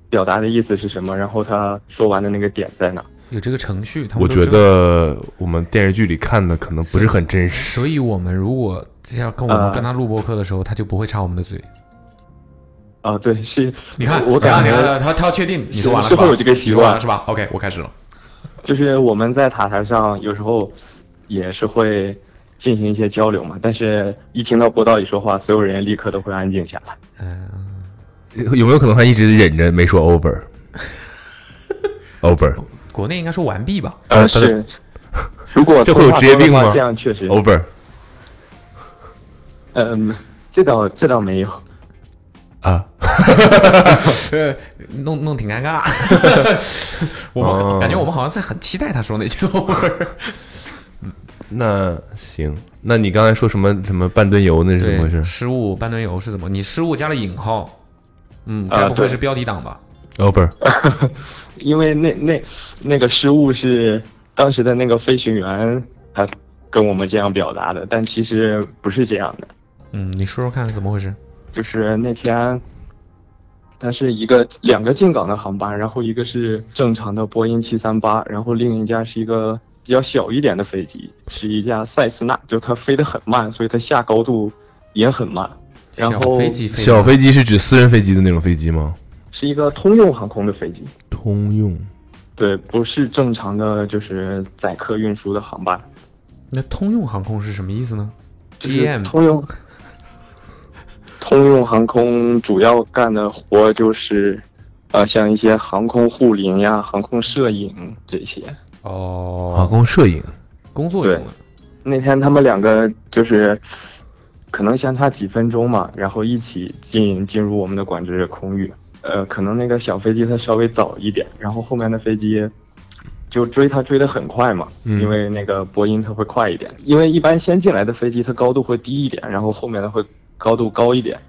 表达的意思是什么，然后他说完的那个点在哪。有这个程序，他们我觉。得我们电视剧里看的可能不是很真实。所以我们如果要跟我们呃跟他录播课的时候，他就不会插我们的嘴。啊，对，是，你看，我感觉他他要确定你是说完了吧是会有这个习惯你说完了是吧？OK，我开始了。就是我们在塔台上有时候也是会进行一些交流嘛，但是一听到波道里说话，所有人立刻都会安静下来。嗯，有没有可能他一直忍着没说 over？over 国内应该说完毕吧？呃，是，如果这会有职业病吗这样确实，over 嗯，这倒这倒没有。啊？呃，弄弄挺尴尬。我们、哦感觉我们好像在很期待他说那句 over。那行，那你刚才说什么什么半吨油那是怎么回，事失误半吨油是怎么？你失误加了引号，嗯，该不会是标题党吧？？over 因为那那那个失误是当时的那个飞行员他跟我们这样表达的，但其实不是这样的。嗯，你说说看怎么回事？就是那天，它是一个两个进港的航班，然后一个是正常的波音七三八，然后另一架是一个比较小一点的飞机，是一架塞斯纳，就它飞得很慢，所以它下高度也很慢。然后飞机小飞机是指私人飞机的那种飞机吗？是一个通用航空的飞机，通用对，不是正常的就是载客运输的航班。那通用航空是什么意思呢就是？GM 通用通用航空主要干的活就是，呃，像一些航空护林呀、航空摄影这些。航哦，空摄影，工作用的。那天他们两个就是可能相差几分钟嘛，然后一起进进入我们的管制空域。呃，可能那个小飞机它稍微早一点，然后后面的飞机就追它追得很快嘛，嗯因为那个波音它会快一点，因为一般先进来的飞机它高度会低一点，然后后面的会高度高一点。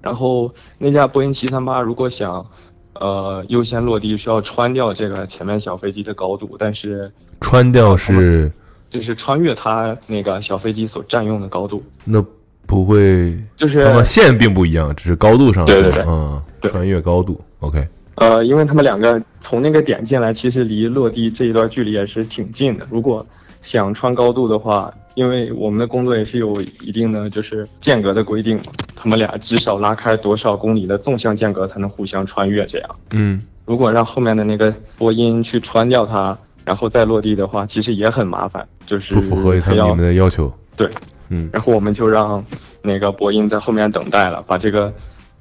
然后那架波音七三八如果想呃优先落地，需要穿掉这个前面小飞机的高度，但是穿掉是就是穿越它那个小飞机所占用的高度，那不会，就是它们线并不一样，只是高度上对对对。嗯，对。穿越高度，OK，呃，因为他们两个从那个点进来，其实离落地这一段距离也是挺近的。如果想穿高度的话，因为我们的工作也是有一定的就是间隔的规定嘛，他们俩至少拉开多少公里的纵向间隔才能互相穿越这样。嗯，如果让后面的那个波音去穿掉它，然后再落地的话，其实也很麻烦，就是不符合他要们你们的要求，对，嗯，然后我们就让那个波音在后面等待了，把这个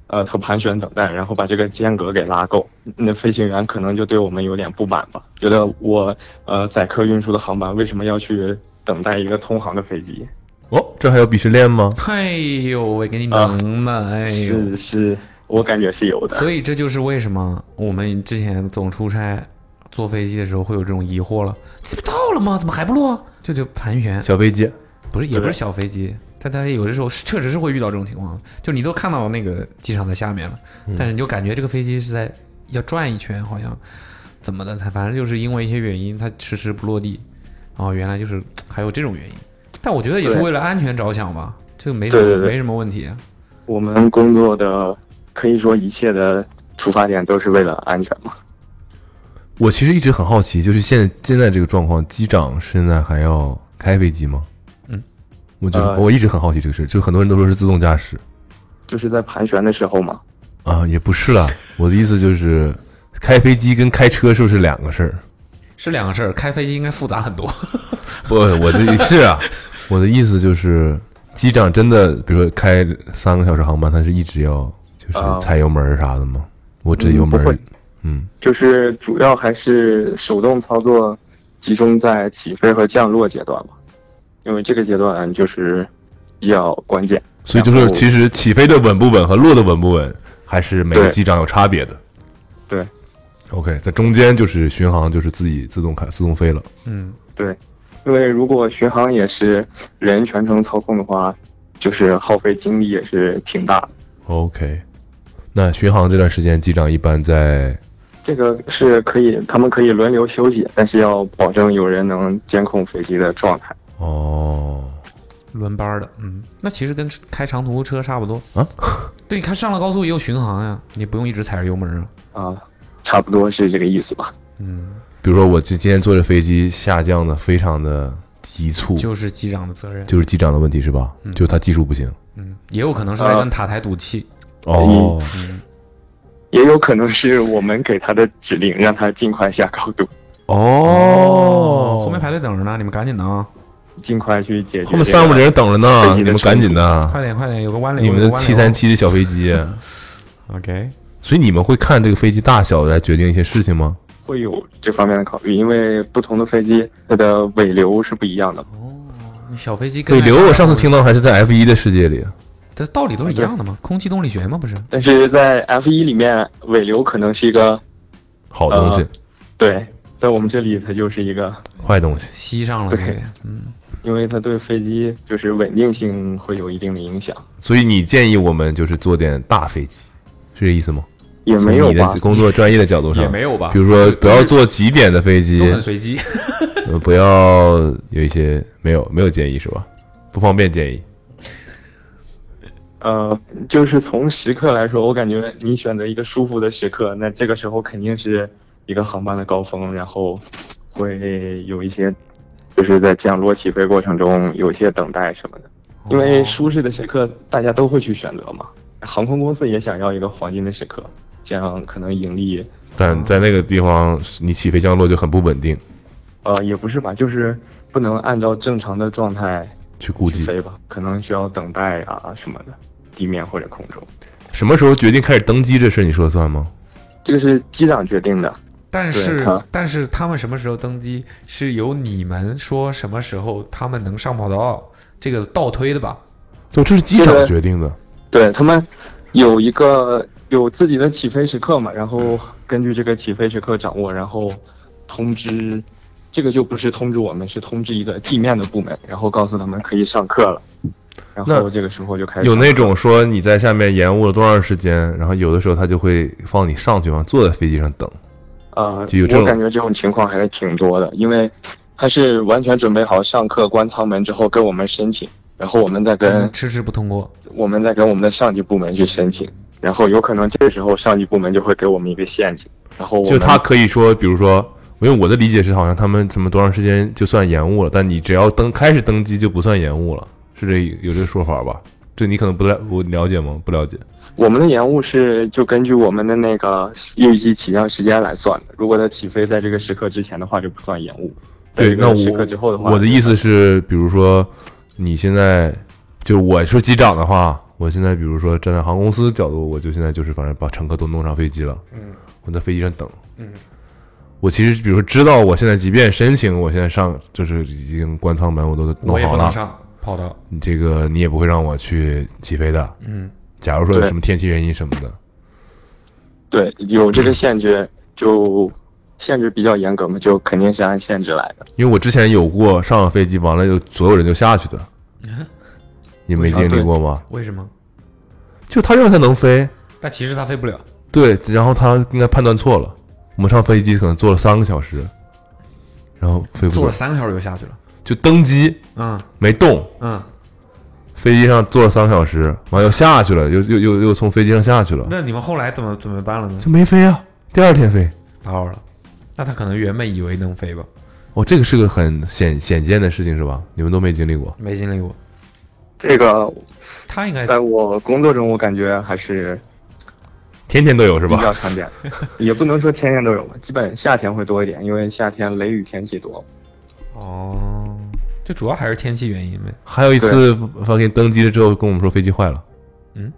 呃，它盘旋等待，然后把这个间隔给拉够。那飞行员可能就对我们有点不满吧，觉得我呃载客运输的航班为什么要去等待一个通航的飞机？哦，这还有鄙视链吗？哎呦喂，给你能的，哎呦。是是，我感觉是有的。所以这就是为什么我们之前总出差坐飞机的时候会有这种疑惑了，这不到了吗？怎么还不落？这就盘旋，小飞机，不是也不是小飞机，但它有的时候是确实是会遇到这种情况，就你都看到那个机场在下面了，但是你就感觉这个飞机是在要转一圈，好像怎么的，它反正就是因为一些原因，它迟迟不落地。哦，原来就是还有这种原因，但我觉得也是为了安全着想吧，这个没什么对对对没什么问题。我们工作的可以说一切的出发点都是为了安全嘛。我其实一直很好奇，就是现在现在这个状况，机长现在还要开飞机吗？嗯，我就、呃我一直很好奇这个事，就很多人都说是自动驾驶就是在盘旋的时候嘛，啊，也不是啦。我的意思就是，开飞机跟开车是不是两个事儿？是两个事儿，开飞机应该复杂很多。不，我的是啊，我的意思就是，机长真的，比如说开三个小时航班，他是一直要就是啊踩油门儿啥的吗？我这油门儿嗯不会，嗯，就是主要还是手动操作，集中在起飞和降落阶段吧，因为这个阶段就是比较关键。所以就是其实起飞的稳不稳和落的稳不稳，还是每个机长有差别的。对 OK，在中间就是巡航，就是自己自动开自动飞了。嗯，对，因为如果巡航也是人全程操控的话，就是耗费精力也是挺大的。OK，那巡航这段时间，机长一般在这个是可以，他们可以轮流休息，但是要保证有人能监控飞机的状态。哦，轮班儿的，嗯，那其实跟开长途车差不多啊。对，你看上了高速也有巡航呀，你不用一直踩着油门啊。啊，差不多是这个意思吧。嗯，比如说我今今天坐着飞机下降的非常的急促，就是机长的责任。就是机长的问题是吧？嗯就他技术不行。嗯，也有可能是在跟塔台赌气。哦，嗯，也有可能是我们给他的指令，让他尽快下高度，哦，后面排队等着呢，你们赶紧的啊！尽快去解决。后面三五个人等着呢你们赶紧的。快点快点，有个弯流。你们的七三。七的小飞机，OK，所以你们会看这个飞机大小来决定一些事情吗？会有这方面的考虑，因为不同的飞机它的尾流是不一样的。哦小飞机跟尾流我上次听到还是在 F 一的世界里。这道理都是一样的嘛，空气动力学吗，不是？但是在 F 一里面，尾流可能是一个好东西，呃对，在我们这里它就是一个，坏东西。吸上了，对嗯，因为它对飞机就是稳定性会有一定的影响。所以你建议我们就是坐点大飞机，是这意思吗？也没有吧，工作专业的角度上，也没有吧比如说不要坐几点的飞机都，很随机。呃不要有一些没有没有建议是吧？不方便建议。呃，就是从时刻来说，我感觉你选择一个舒服的时刻，那这个时候肯定是一个航班的高峰，然后会有一些，就是在降落起飞过程中有一些等待什么的。因为舒适的时刻大家都会去选择嘛。航空公司也想要一个黄金的时刻，这样可能盈利，但在那个地方，你起飞降落就很不稳定，呃，也不是吧，就是不能按照正常的状态去估计飞吧，可能需要等待啊什么的，地面或者空中，什么时候决定开始登机这事，你说了算吗？这个是机长决定的。但是但是他们什么时候登机是由你们说什么时候他们能上跑道，这个倒推的吧？对，这是机长决定的。对他们有一个有自己的起飞时刻嘛，然后根据这个起飞时刻掌握，然后通知，这个就不是通知我们，是通知一个地面的部门，然后告诉他们可以上课了，然后这个时候就开始有那种说你在下面延误了多长时间，然后有的时候他就会放你上去嘛，坐在飞机上等。呃就有这种我感觉这种情况还是挺多的，因为他是完全准备好上课关舱门之后跟我们申请，然后我们再跟嗯迟迟不通过。我们再跟我们的上级部门去申请，然后有可能这个时候上级部门就会给我们一个限制，然后我就他可以说，比如说，因为我的理解是，好像他们什么多长时间就算延误了，但你只要登开始登机就不算延误了，是这有这个说法吧？这你可能不了不了解吗？不了解。我们的延误是就根据我们的那个预计起降时间来算的，如果它起飞在这个时刻之前的话，就不算延误。在对，那时刻之后的话，我的意思是，比如说你现在就我是机长的话，我现在比如说站在航空公司角度，我就现在就是反正把乘客都弄上飞机了，嗯我在飞机上等，嗯，我其实比如说知道我现在即便申请，我现在上就是已经关舱门我都弄我也好了，不能上跑道。你这个你也不会让我去起飞的。嗯，假如说有什么天气原因什么的，对有这个限制，就限制比较严格嘛，就肯定是按限制来的。因为我之前有过上了飞机完了就所有人就下去的，你没经历过吗？为什么？就他认为他能飞，但其实他飞不了。对，然后他应该判断错了。我们上飞机可能坐了三个小时，然后飞不走坐了，三个小时就下去了。就登机嗯没动，嗯，飞机上坐了三个小时，完又下去了，又又又又从飞机上下去了，那你们后来怎么怎么办了呢？就没飞啊。第二天飞，打扰了。那他可能原本以为能飞吧，哦，这个是个很显显见的事情是吧？你们都没经历过。没经历过。这个他应该在我工作中，我感觉还是天天都有是吧比较吧？常见，也不能说天天都有吧，基本夏天会多一点，因为夏天雷雨天气多。哦，就主要还是天气原因呗。还有一次发现登机了之后跟我们说飞机坏了，嗯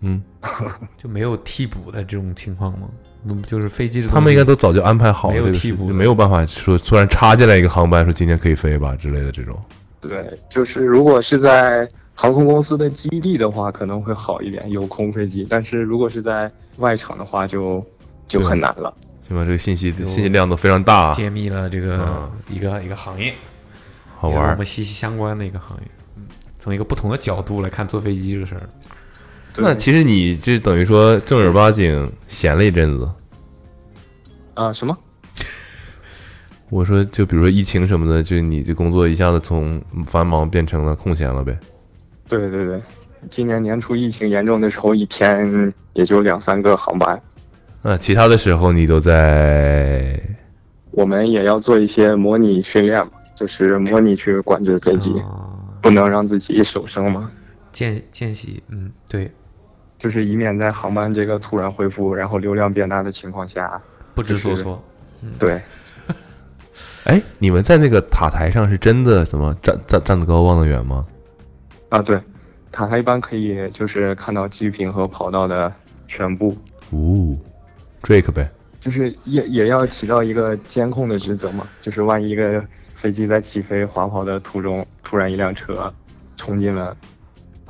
嗯，就没有替补的这种情况吗？嗯就是飞机他们应该都早就安排好了没有替补就没有办法说突然插进来一个航班说今天可以飞吧之类的这种。对，就是如果是在航空公司的基地的话，可能会好一点，有空飞机。但是如果是在外场的话就，就对很难了。对吧？这个信息信息量都非常大，揭秘了这个嗯一个一个行业，好玩儿也和我们。息息相关的一个行业。嗯，从一个不同的角度来看坐飞机这个事儿。那其实你这等于说正儿八经闲了一阵子。啊、什么？我说，就比如说疫情什么的，就你这工作一下子从繁忙变成了空闲了呗。对对对，今年年初疫情严重的时候，一天也就两三个航班。那其他的时候你都在？我们也要做一些模拟训练嘛，就是模拟去管制飞机，啊，不能让自己手生嘛，见见习，嗯，对，就是以免在航班这个突然恢复，然后流量变大的情况下，不知所就是措。对，哎，你们在那个塔台上是真的什么站站站得高望得远吗？啊对，塔台一般可以就是看到机坪和跑道的全部，哦，Drake 呗。就是也也要起到一个监控的职责嘛，就是万一一个飞机在起飞滑跑的途中，突然一辆车冲进了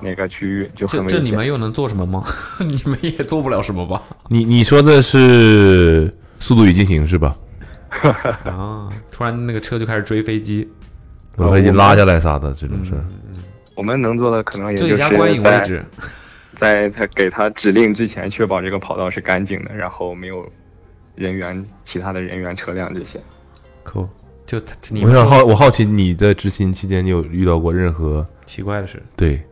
那个区域，就很危险。这你们又能做什么吗？你们也做不了什么吧？你你说的是《速度与激情》是吧？啊，突然那个车就开始追飞机，把飞机拉下来啥的这种事儿。我们能做的可能也就是在置。在他给他指令之前，确保这个跑道是干净的，然后没有人员、其他的人员、车辆这些。可，就我想好，我好奇你的执勤期间，你有遇到过任何奇怪的事，对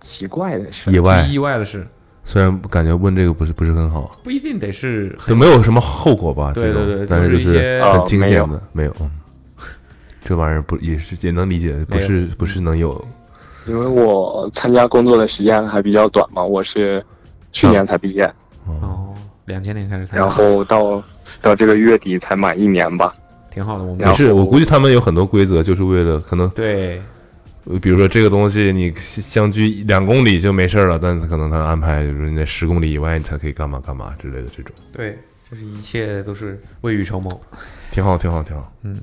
奇怪的事意，外？意外的事，虽然感觉问这个不是不是很好，不一定得是就没有什么后果吧？对这种对对但是就是很哦没有惊险的，没有。嗯这玩意儿不也是也能理解，不是不是能有因为我参加工作的时间还比较短嘛，我是去年才毕业，哦，两千年开始参加，然后到 到这个月底才满一年吧。挺好的。我们没事，我估计他们有很多规则，就是为了可能，对呃比如说这个东西你相距两公里就没事儿了，但可能他安排就是你在十公里以外你才可以干嘛干嘛之类的这种，对，就是一切都是未雨绸缪。挺好，挺好，挺好。嗯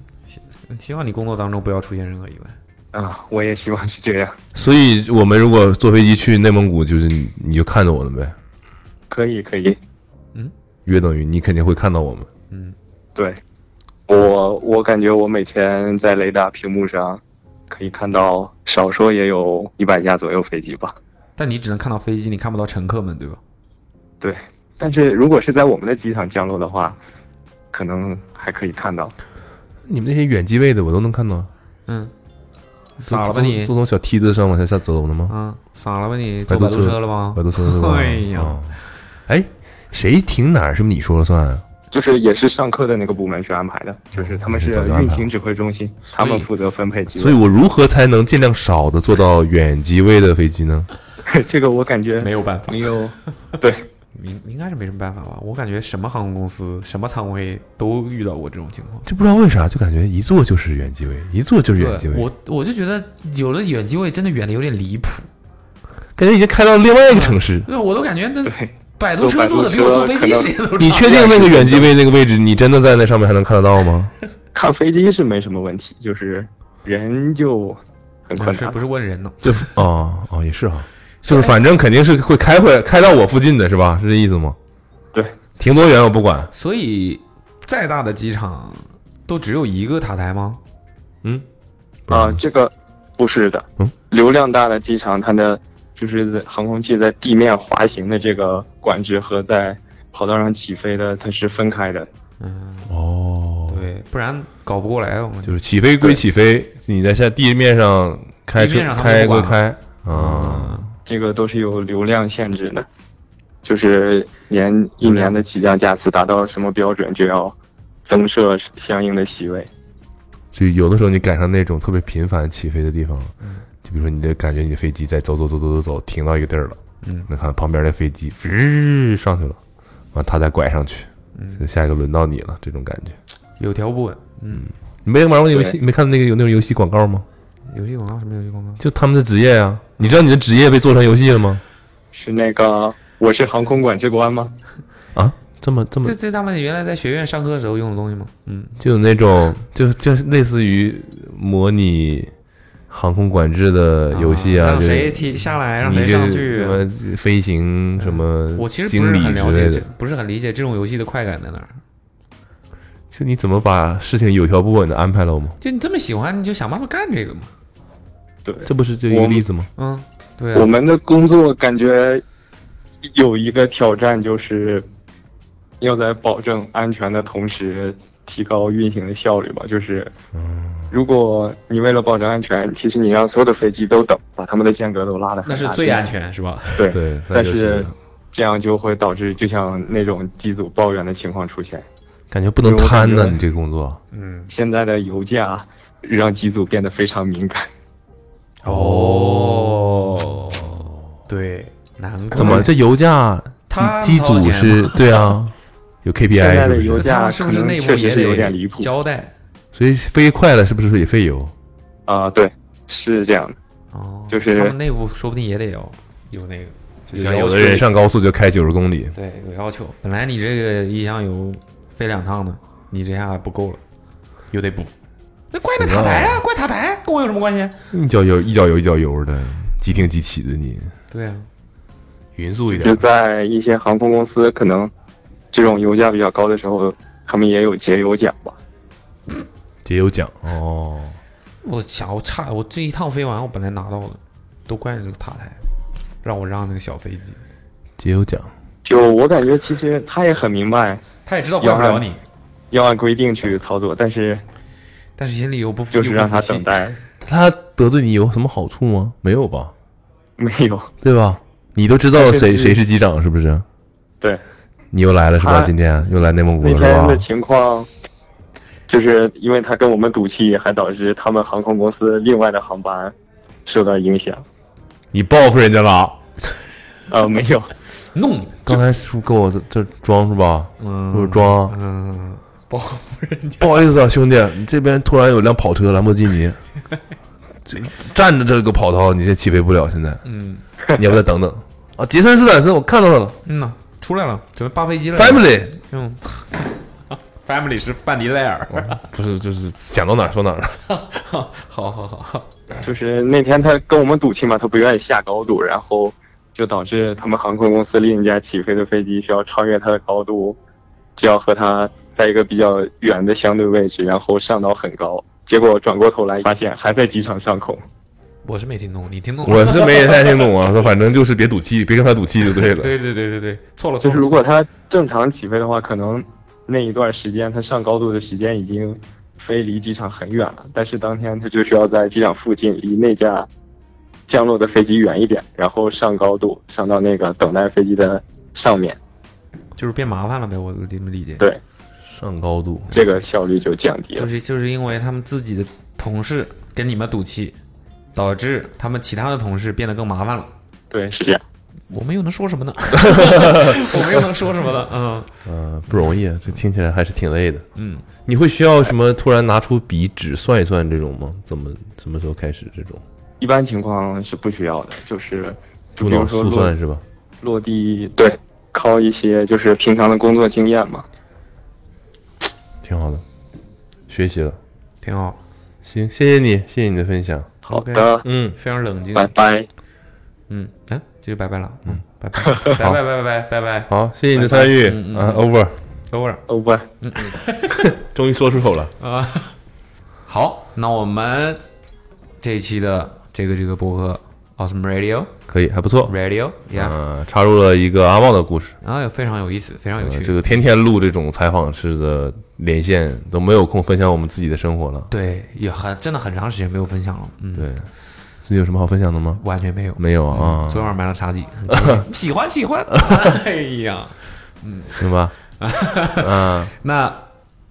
希望你工作当中不要出现任何意外。啊，我也希望是这样。所以我们如果坐飞机去内蒙古，就是你你就看着我们呗，可以，可以。嗯约等于你肯定会看到我们。嗯，对，我我感觉我每天在雷达屏幕上可以看到，少说也有一百架左右飞机吧。但你只能看到飞机，你看不到乘客们，对吧？对，但是如果是在我们的机场降落的话，可能还可以看到。你们那些远机位的我都能看到，嗯，傻了吧你坐？从小梯子上往下下走的吗？嗯，傻了吧你？坐摆渡车车了吗摆？渡车是吧？哎呀哦，哎，谁停哪儿是不是你说了算啊？就是也是上课的那个部门去安排的，就是他们是运行指挥中心，他们负责分配机位。所以我如何才能尽量少的坐到远机位的飞机呢？这个我感觉没有办法没，有，对，应应该是没什么办法吧？我感觉什么航空公司、什么仓位都遇到过这种情况。就不知道为啥，就感觉一坐就是远机位，一坐就是远机位，我我就觉得有的远机位真的远的有点离谱，感觉已经开到另外一个城市。对，我都感觉那对摆渡车坐的比我坐飞机时间都长。你确定那个远机位那个位置，你真的在那上面还能看得到吗？看飞机是没什么问题，就是人就很困难不是不。是问人呢？就哦哦也是哈，就是反正肯定是会开回来，开到我附近的是吧？是这意思吗？对，停多远我不管。所以再大的机场都只有一个塔台吗？嗯，啊、这个不是的，嗯，流量大的机场，它的就是在航空器在地面滑行的这个管制和在跑道上起飞的，它是分开的。嗯，哦，对，不然搞不过来。我们就是起飞归起飞，你在下地面上开车开归开啊。这个都是有流量限制的，就是年一年的起降架次达到什么标准，就要增设相应的席位。就有的时候你赶上那种特别频繁起飞的地方，就比如说你的感觉你的飞机在走走走走走走停到一个地儿了，嗯那看旁边的飞机吱上去了，完它再拐上去，嗯，下一个轮到你了，这种感觉。有条不紊。嗯，你没玩过游戏？没看那个有那种游戏广告吗？游戏广告什么游戏广告？就他们的职业呀、你知道你的职业被做成游戏了吗？是那个我是航空管制官吗？啊，这么这么这这他们原来在学院上课的时候用的东西吗？嗯，就有那种就就类似于模拟航空管制的游戏啊，就是让谁提下来，让谁上去。什么飞行什么我其实不是很了解这，，不是很理解这种游戏的快感在哪儿。就你怎么把事情有条不紊的安排了吗？就你这么喜欢，你就想办法干这个嘛。对，这不是就一个例子吗？嗯，对我啊，们的工作感觉有一个挑战，就是要在保证安全的同时提高运行的效率吧。就是，如果你为了保证安全，其实你让所有的飞机都等，把他们的间隔都拉的很那是大最安。全是吧？对，对，但是这样就会导致就像那种机组抱怨的情况出现。感觉不能贪呢，你这个工作。嗯，现在的油价让机组变得非常敏感。哦，对，难怪怎么这油价他机机组是对啊，有 KPI 现在的是不是？油价是不是内部也得有点离谱交代？所以飞快了是不是也费油？啊、对，是这样的。哦，就是他们内部说不定也得有有那个，就像有的人上高速就开九十公里，对有要求。本来你这个一箱油飞两趟的，你这下不够了，又得补。那怪那塔台啊，怪塔台，跟我有什么关系？一脚油一脚油一脚油的，即停即起的你，对啊，匀速一点。就在一些航空公司，可能这种油价比较高的时候，他们也有节油奖吧。节油奖哦，我想我差我这一趟飞完，我本来拿到的，都怪那个塔台，让我让那个小飞机，节油奖。就我感觉，其实他也很明白他也知道怪不了你，要按规定去操作，但是但是心里又不就是让他等待。他得罪你有什么好处吗？没有吧？没有。对吧？你都知道谁谁是机长是不是？对，你又来了是吧？今天又来内蒙古了是那天的？情况，就是因为他跟我们赌气，还导致他们航空公司另外的航班受到影响。你报复人家了。呃，没有，弄你，刚才是不是跟我这这装是吧？嗯是不是装？嗯，不好意思啊，兄弟，你这边突然有辆跑车兰博基尼，这站着这个跑道，你这起飞不了。现在嗯 你要不再等等啊？杰森斯坦森，我看到他了嗯呐，出来了，准备扒飞机了。，Family 嗯，family 是范迪塞尔。不是就是想到哪儿说哪儿。好好好好，就是那天他跟我们赌气嘛，他不愿意下高度，然后就导致他们航空公司另一架起飞的飞机需要超越它的高度，就要和他在一个比较远的相对位置，然后上到很高。结果转过头来发现还在机场上空。我是没听懂，你听懂了？我是没太听懂啊，他反正就是别赌气，别跟他赌气就对了。对对对对对，错了，就是如果他正常起飞的话，可能那一段时间他上高度的时间已经飞离机场很远了，但是当天他就需要在机场附近离那架降落的飞机远一点，然后上高度上到那个等待飞机的上面，就是变麻烦了呗，我这么理解。对，上高度，这个效率就降低了。就是就是因为他们自己的同事跟你们赌气，导致他们其他的同事变得更麻烦了。对，是这样。我们又能说什么呢？我们又能说什么呢？嗯嗯，不容易啊，这听起来还是挺累的。嗯，你会需要什么突然拿出笔纸算一算这种吗？怎么什么时候开始这种一般情况是不需要的，就是就比如说速算是吧？落地，对，靠一些就是平常的工作经验嘛。挺好的，学习了。挺好，行，谢谢你，谢谢你的分享。好的，嗯，非常冷静。拜拜。嗯，哎，这就拜拜了。嗯，拜拜，拜拜拜拜拜拜拜好，谢谢你的参与嗯嗯啊，over，，over 哦不，终于说出口了。啊。好，那我们这一期的这个这个播客 Awesome Radio 可以，还不错。Radio 呀，嗯，插入了一个阿茂的故事。啊，非常有意思，非常有趣。呃这个天天录这种采访式的连线，都没有空分享我们自己的生活了。对，也很真的很长时间没有分享了。嗯，对，最近有什么好分享的吗？完全没有。没有啊，昨天晚上买了茶几，喜 欢喜欢。哎呀，嗯行吧。嗯，那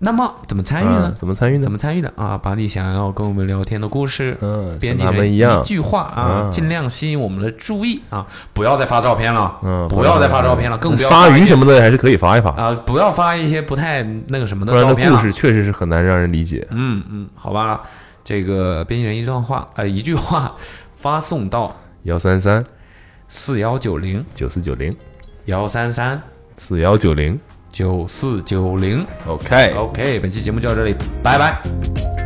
那么怎么参与呢嗯？怎么参与呢？怎么参与的啊？把你想要跟我们聊天的故事，嗯编辑成他们一样句话啊，嗯尽量吸引我们的注意啊！不要再发照片了，嗯，不要再发照片了，更不要鲨鱼什么么的还是可以发一发，啊，不要发一些不太那个什么的不然照片了。故事确实是很难让人理解。嗯嗯，好吧，这个编辑人一段话，呃，一句话发送到幺三三四幺九零九四九零幺三三四幺九零九四九零。，OK。OK，本期节目就到这里，拜拜。